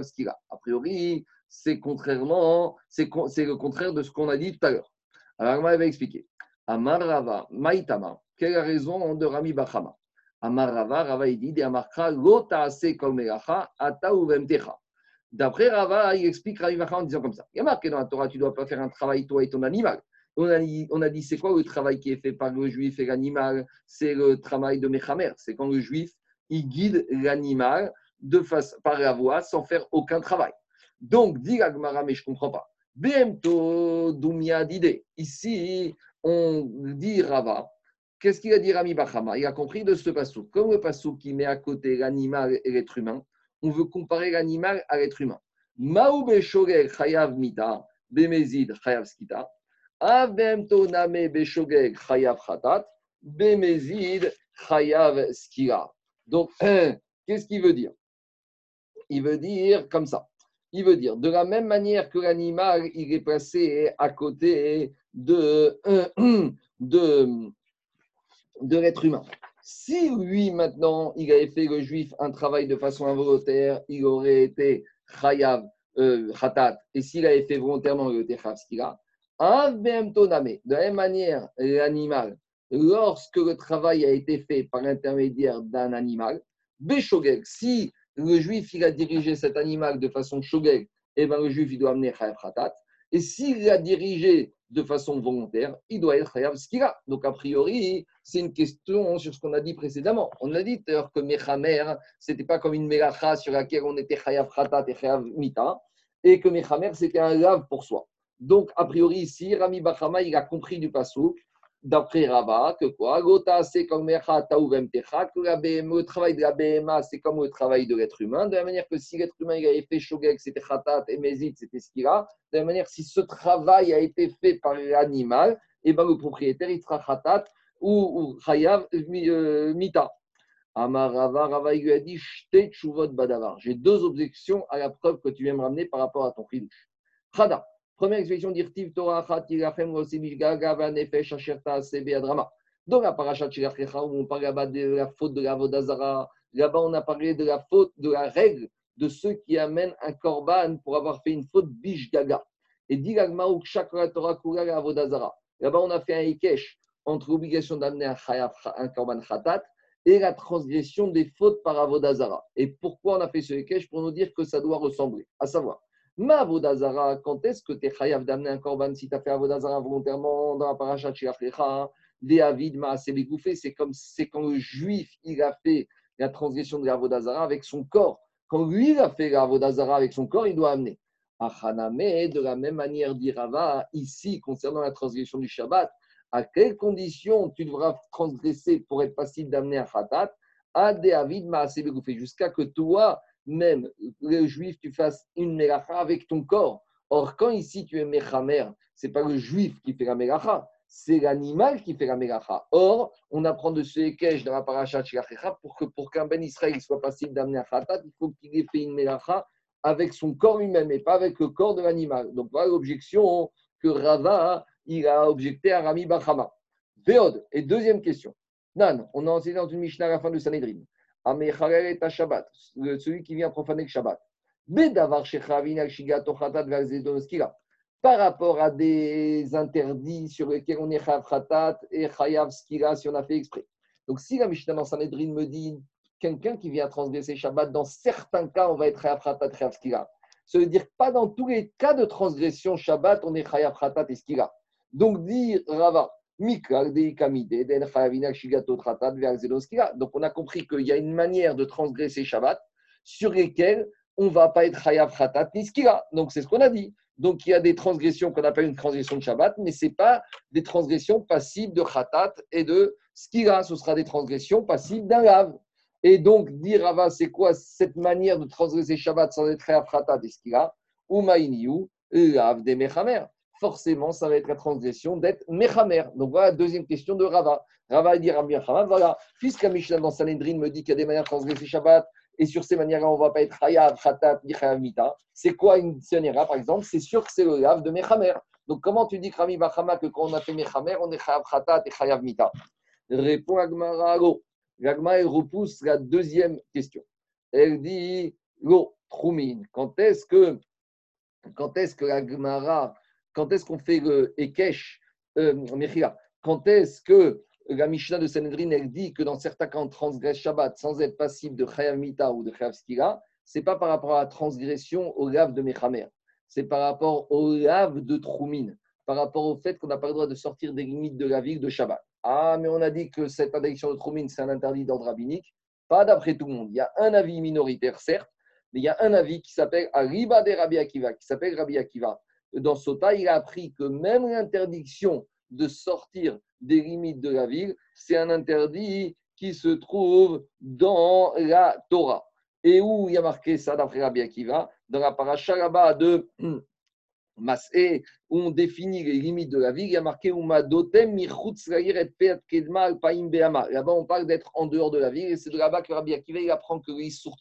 A priori, c'est contrairement, c'est le contraire de ce qu'on a dit tout à l'heure. Alors, on va expliquer. Amar Rava, Maïtama, quelle est la raison de Rami Bachama? Amar Rava, Rava, il dit, Amarcha, Lota se kolmeracha, ata uvemtecha. D'après Rava, il explique Ravi en disant comme ça. Il y a marqué dans la Torah, tu ne dois pas faire un travail toi et ton animal. On a dit, on a dit c'est quoi le travail qui est fait par le juif et l'animal? C'est le travail de Mechamer. C'est quand le juif, il guide l'animal de face, par la voie sans faire aucun travail. Donc, dit Agmara, mais je ne comprends pas. Bemto Dumia. Ici, on dit Rava. Qu'est-ce qu'il a dit Rami Bachama Il a compris de ce passou. Comme le passou qui met à côté l'animal et l'être humain, on veut comparer l'animal à l'être humain. Maoube shogeg chayav mita, bemezid chayav skita. Avemto name beshogeg chayav chatat, bemezid chayav skira. Donc, [clears throat] qu'est-ce qu'il veut dire? Il veut dire comme ça. Il veut dire, de la même manière que l'animal, il est placé à côté de, [clears throat] de, de l'être humain. Si lui, maintenant, il avait fait le juif un travail de façon involontaire, il aurait été chayav, euh, khatat, et s'il avait fait volontairement, il aurait été khavskila. De la même manière, l'animal, lorsque le travail a été fait par l'intermédiaire d'un animal, si le juif il a dirigé cet animal de façon shogeg, eh ben, le juif il doit amener chayav khatat. Et s'il l'a dirigé de façon volontaire, il doit être chayav skira. Donc, a priori, c'est une question sur ce qu'on a dit précédemment. On a dit d'ailleurs que Mechamer, ce n'était pas comme une Melacha sur laquelle on était chayav khatat et chayav mita, et que Mechamer, c'était un lave pour soi. Donc, a priori, ici, Rami Bachama, il a compris du passou d'après Rava, que quoi? Gota, c'est comme que le travail de la BMA, c'est comme le travail de l'être humain. De la manière que si l'être humain il avait fait Shogek, c'était Khatat, et Mezit, c'était Skira. De la manière, si ce travail a été fait par l'animal, et eh ben, le propriétaire, il sera Khatat ou, Chayav euh, Mita. Amar Rava, Rava, il lui a dit. J'ai deux objections à la preuve que tu viens me ramener par rapport à ton filouche. Khada. Première expression d'Irtiv Torah Adrama. Dans la paracha Chirachecha, où on parle là-bas de la faute de la Vodazara, là-bas on a parlé de la faute, de la règle de ceux qui amènent un korban pour avoir fait une faute bish gaga. Et dit l'agmaouk chakra Torah kula la Vodazara. Là-bas on a fait un ikesh entre l'obligation d'amener un, un korban khatat et la transgression des fautes par Avodazara. Et pourquoi on a fait ce ikesh Pour nous dire que ça doit ressembler. À savoir, Ma Avodazara, quand est-ce que tu es chayav d'amener un korban si tu as fait Avodazara volontairement dans la paracha Chirafrecha, des Avid, c'est comme c'est quand le juif il a fait la transgression de la Vodazara avec son corps. Quand lui il a fait la Vodazara avec son corps, il doit amener. Achaname, de la même manière, dit Rava, ici, concernant la transgression du Shabbat, à quelles conditions tu devras transgresser pour être facile d'amener un khatat? À David jusqu'à que toi, même le juif, tu fasses une melacha avec ton corps. Or, quand ici tu es mechamer, ce n'est pas le juif qui fait la melacha, c'est l'animal qui fait la melacha. Or, on apprend de ce Ekech dans la paracha pour que pour qu'un ben Israël soit facile d'amener un khatat, il faut qu'il ait fait une melacha avec son corps lui-même et pas avec le corps de l'animal. Donc voilà l'objection que Rava il a objecté à Rami Bachama. Et deuxième question. Nan, on a enseigné dans une Mishnah à la fin de Sanhedrin. Et Shabbat, celui qui vient profaner le Shabbat. Par rapport à des interdits sur lesquels on est khatat et chayav skira si on a fait exprès. Donc si la Mishnah dans Sanhedrin me dit quelqu'un qui vient transgresser Shabbat, dans certains cas, on va être chayav khatat, chayav skira. Ça veut dire pas dans tous les cas de transgression Shabbat, on est chayav khatat et skira. Donc, dit Rava, donc on a compris qu'il y a une manière de transgresser Shabbat sur lesquelles on ne va pas être Chayav Khatat ni Skira. Donc c'est ce qu'on a dit. Donc il y a des transgressions qu'on appelle une transgression de Shabbat, mais ce n'est pas des transgressions passives de Khatat et de Skira. Ce sera des transgressions passives d'un lave. Et donc, dit Rava, c'est quoi cette manière de transgresser Shabbat sans être Chayav Khatat et Skira? Ou Maïniou, lave des Mechamer forcément, ça va être la transgression d'être Mechamer. Donc voilà la deuxième question de Rava. Rava dit Rabbi voilà, puisque Mishnah dans Sanhedrin me dit qu'il y a des manières de transgresser Shabbat, et sur ces manières-là, on ne va pas être Hayav, Khatat, Mita. C'est quoi une Sionera, par exemple? C'est sûr que c'est le lave de Mechamer. Donc comment tu dis, Rami Bachama, que quand on a fait Mechamer, on est Chayav, Khatat et Chayav Mita Répond Agmara, go. Agmara, elle repousse la deuxième question. Elle dit, go, Troumin, quand est-ce que, quand est-ce que Agmara quand est-ce qu'on fait le Ekesh euh, Quand est-ce que la Mishnah de Sanhedrin, elle dit que dans certains cas, on transgresse Shabbat sans être passible de Chayav Mita ou de Chayav Skira? Ce n'est pas par rapport à la transgression au lave de Mechamer, c'est par rapport au lave de Troumin, par rapport au fait qu'on n'a pas le droit de sortir des limites de la ville de Shabbat. Ah, mais on a dit que cette interdiction de Troumin, c'est un interdit d'ordre rabbinique. Pas d'après tout le monde. Il y a un avis minoritaire, certes, mais il y a un avis qui s'appelle Ariba de Rabbi Akiva, qui s'appelle Rabbi Akiva, dans Sota, il a appris que même l'interdiction de sortir des limites de la ville, c'est un interdit qui se trouve dans la Torah. Et où il y a marqué ça d'après Rabbi Akiva, dans la paracha là de [clears throat] Masé, où on définit les limites de la ville, il y a marqué Là-bas, on parle d'être en dehors de la ville, et c'est de là-bas que Rabbi Akiva apprend que l'Issour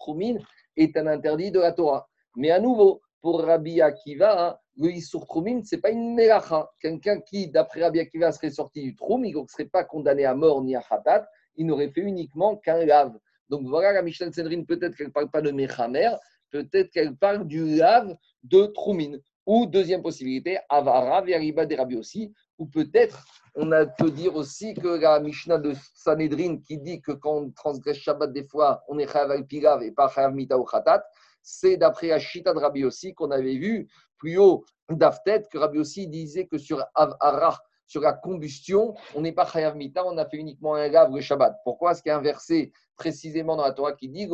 est un interdit de la Torah. Mais à nouveau, pour Rabbi Akiva, le Issour Troumim, ce n'est pas une Melacha. Quelqu'un qui, d'après Rabbi Akiva, serait sorti du Troum, il ne serait pas condamné à mort ni à Khatat, il n'aurait fait uniquement qu'un lave. Donc voilà, la Mishnah Sendrin, peut-être qu'elle ne parle pas de Mechamer, peut-être qu'elle parle du lave de Troumin. Ou deuxième possibilité, Avara, Veriba des Rabbi aussi, ou peut-être on a peut dire aussi que la Mishnah de Sanhedrin qui dit que quand on transgresse Shabbat des fois, on est Chayav al et pas Chayav Mita ou Khatat, c'est d'après la Shita de Rabbi aussi qu'on avait vu plus haut d'Aftet, que Rabbi aussi disait que sur Avara, sur la combustion, on n'est pas Chayav Mita, on a fait uniquement un lave le Shabbat. Pourquoi? Est-ce qu'il y a un verset précisément dans la Torah qui dit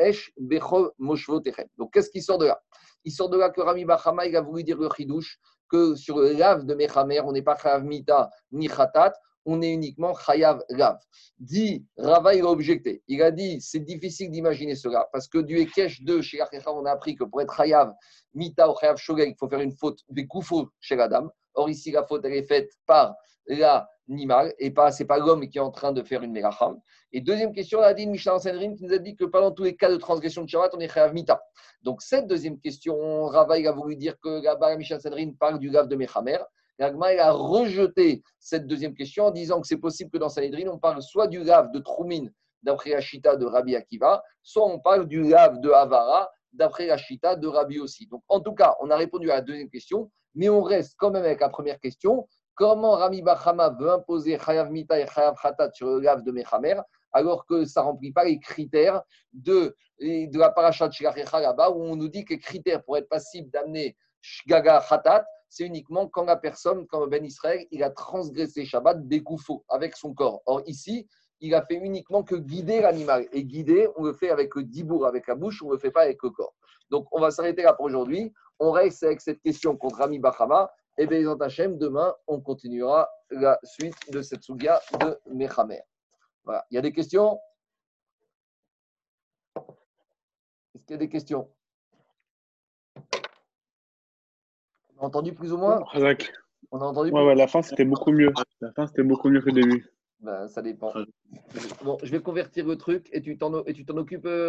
Esh Donc qu'est-ce qui sort de là? Il sort de là que Rabbi Bachama il a voulu dire le Chidouche, que sur le lave de Mechamer, on n'est pas Chayav Mita ni Khatat, on est uniquement Chayav Rav. Dit, Rava, il a objecté. Il a dit, c'est difficile d'imaginer cela, parce que du Ekech 2, chez Achecha, on a appris que pour être Chayav Mita ou Chayav Shogeg, il faut faire une faute de Koufou chez la dame. Or, ici, la faute, elle est faite par l'animal, et pas, c'est pas l'homme qui est en train de faire une Melacham. Et deuxième question, on a dit Michel Sanrim qui nous a dit que pendant tous les cas de transgression de Shabbat, on est Chayav Mita. Donc, cette deuxième question, Rava, il a voulu dire que là-bas, Michel Sanrim parle du Gav de Mechamer. L'Agma a rejeté cette deuxième question en disant que c'est possible que dans Sanhedrin, on parle soit du lave de Troumin d'après la de Rabbi Akiva, soit on parle du lave de Havara d'après la de Rabbi aussi. Donc en tout cas, on a répondu à la deuxième question, mais on reste quand même avec la première question. Comment Rami Bachama veut imposer Chayav Mita et Chayav Khatat sur le lave de Mechamer alors que ça ne remplit pas les critères de, de la paracha de là-bas, où on nous dit que les critères pour être passible d'amener Shgaga Khatat, c'est uniquement quand la personne, comme Ben Israël, il a transgressé Shabbat des avec son corps. Or, ici, il a fait uniquement que guider l'animal. Et guider, on le fait avec le dibour, avec la bouche, on ne le fait pas avec le corps. Donc, on va s'arrêter là pour aujourd'hui. On reste avec cette question contre Rami Bachama. Et bien, Hachem, demain, on continuera la suite de cette souga de Mechamer. Voilà. Il y a des questions? Est-ce qu'il y a des questions? On a entendu plus ou moins On a entendu ouais, ouais, la fin, c'était beaucoup mieux. La fin, c'était beaucoup mieux que le début. Ben, ça dépend. Bon, je vais convertir le truc et tu t'en occupes. Euh,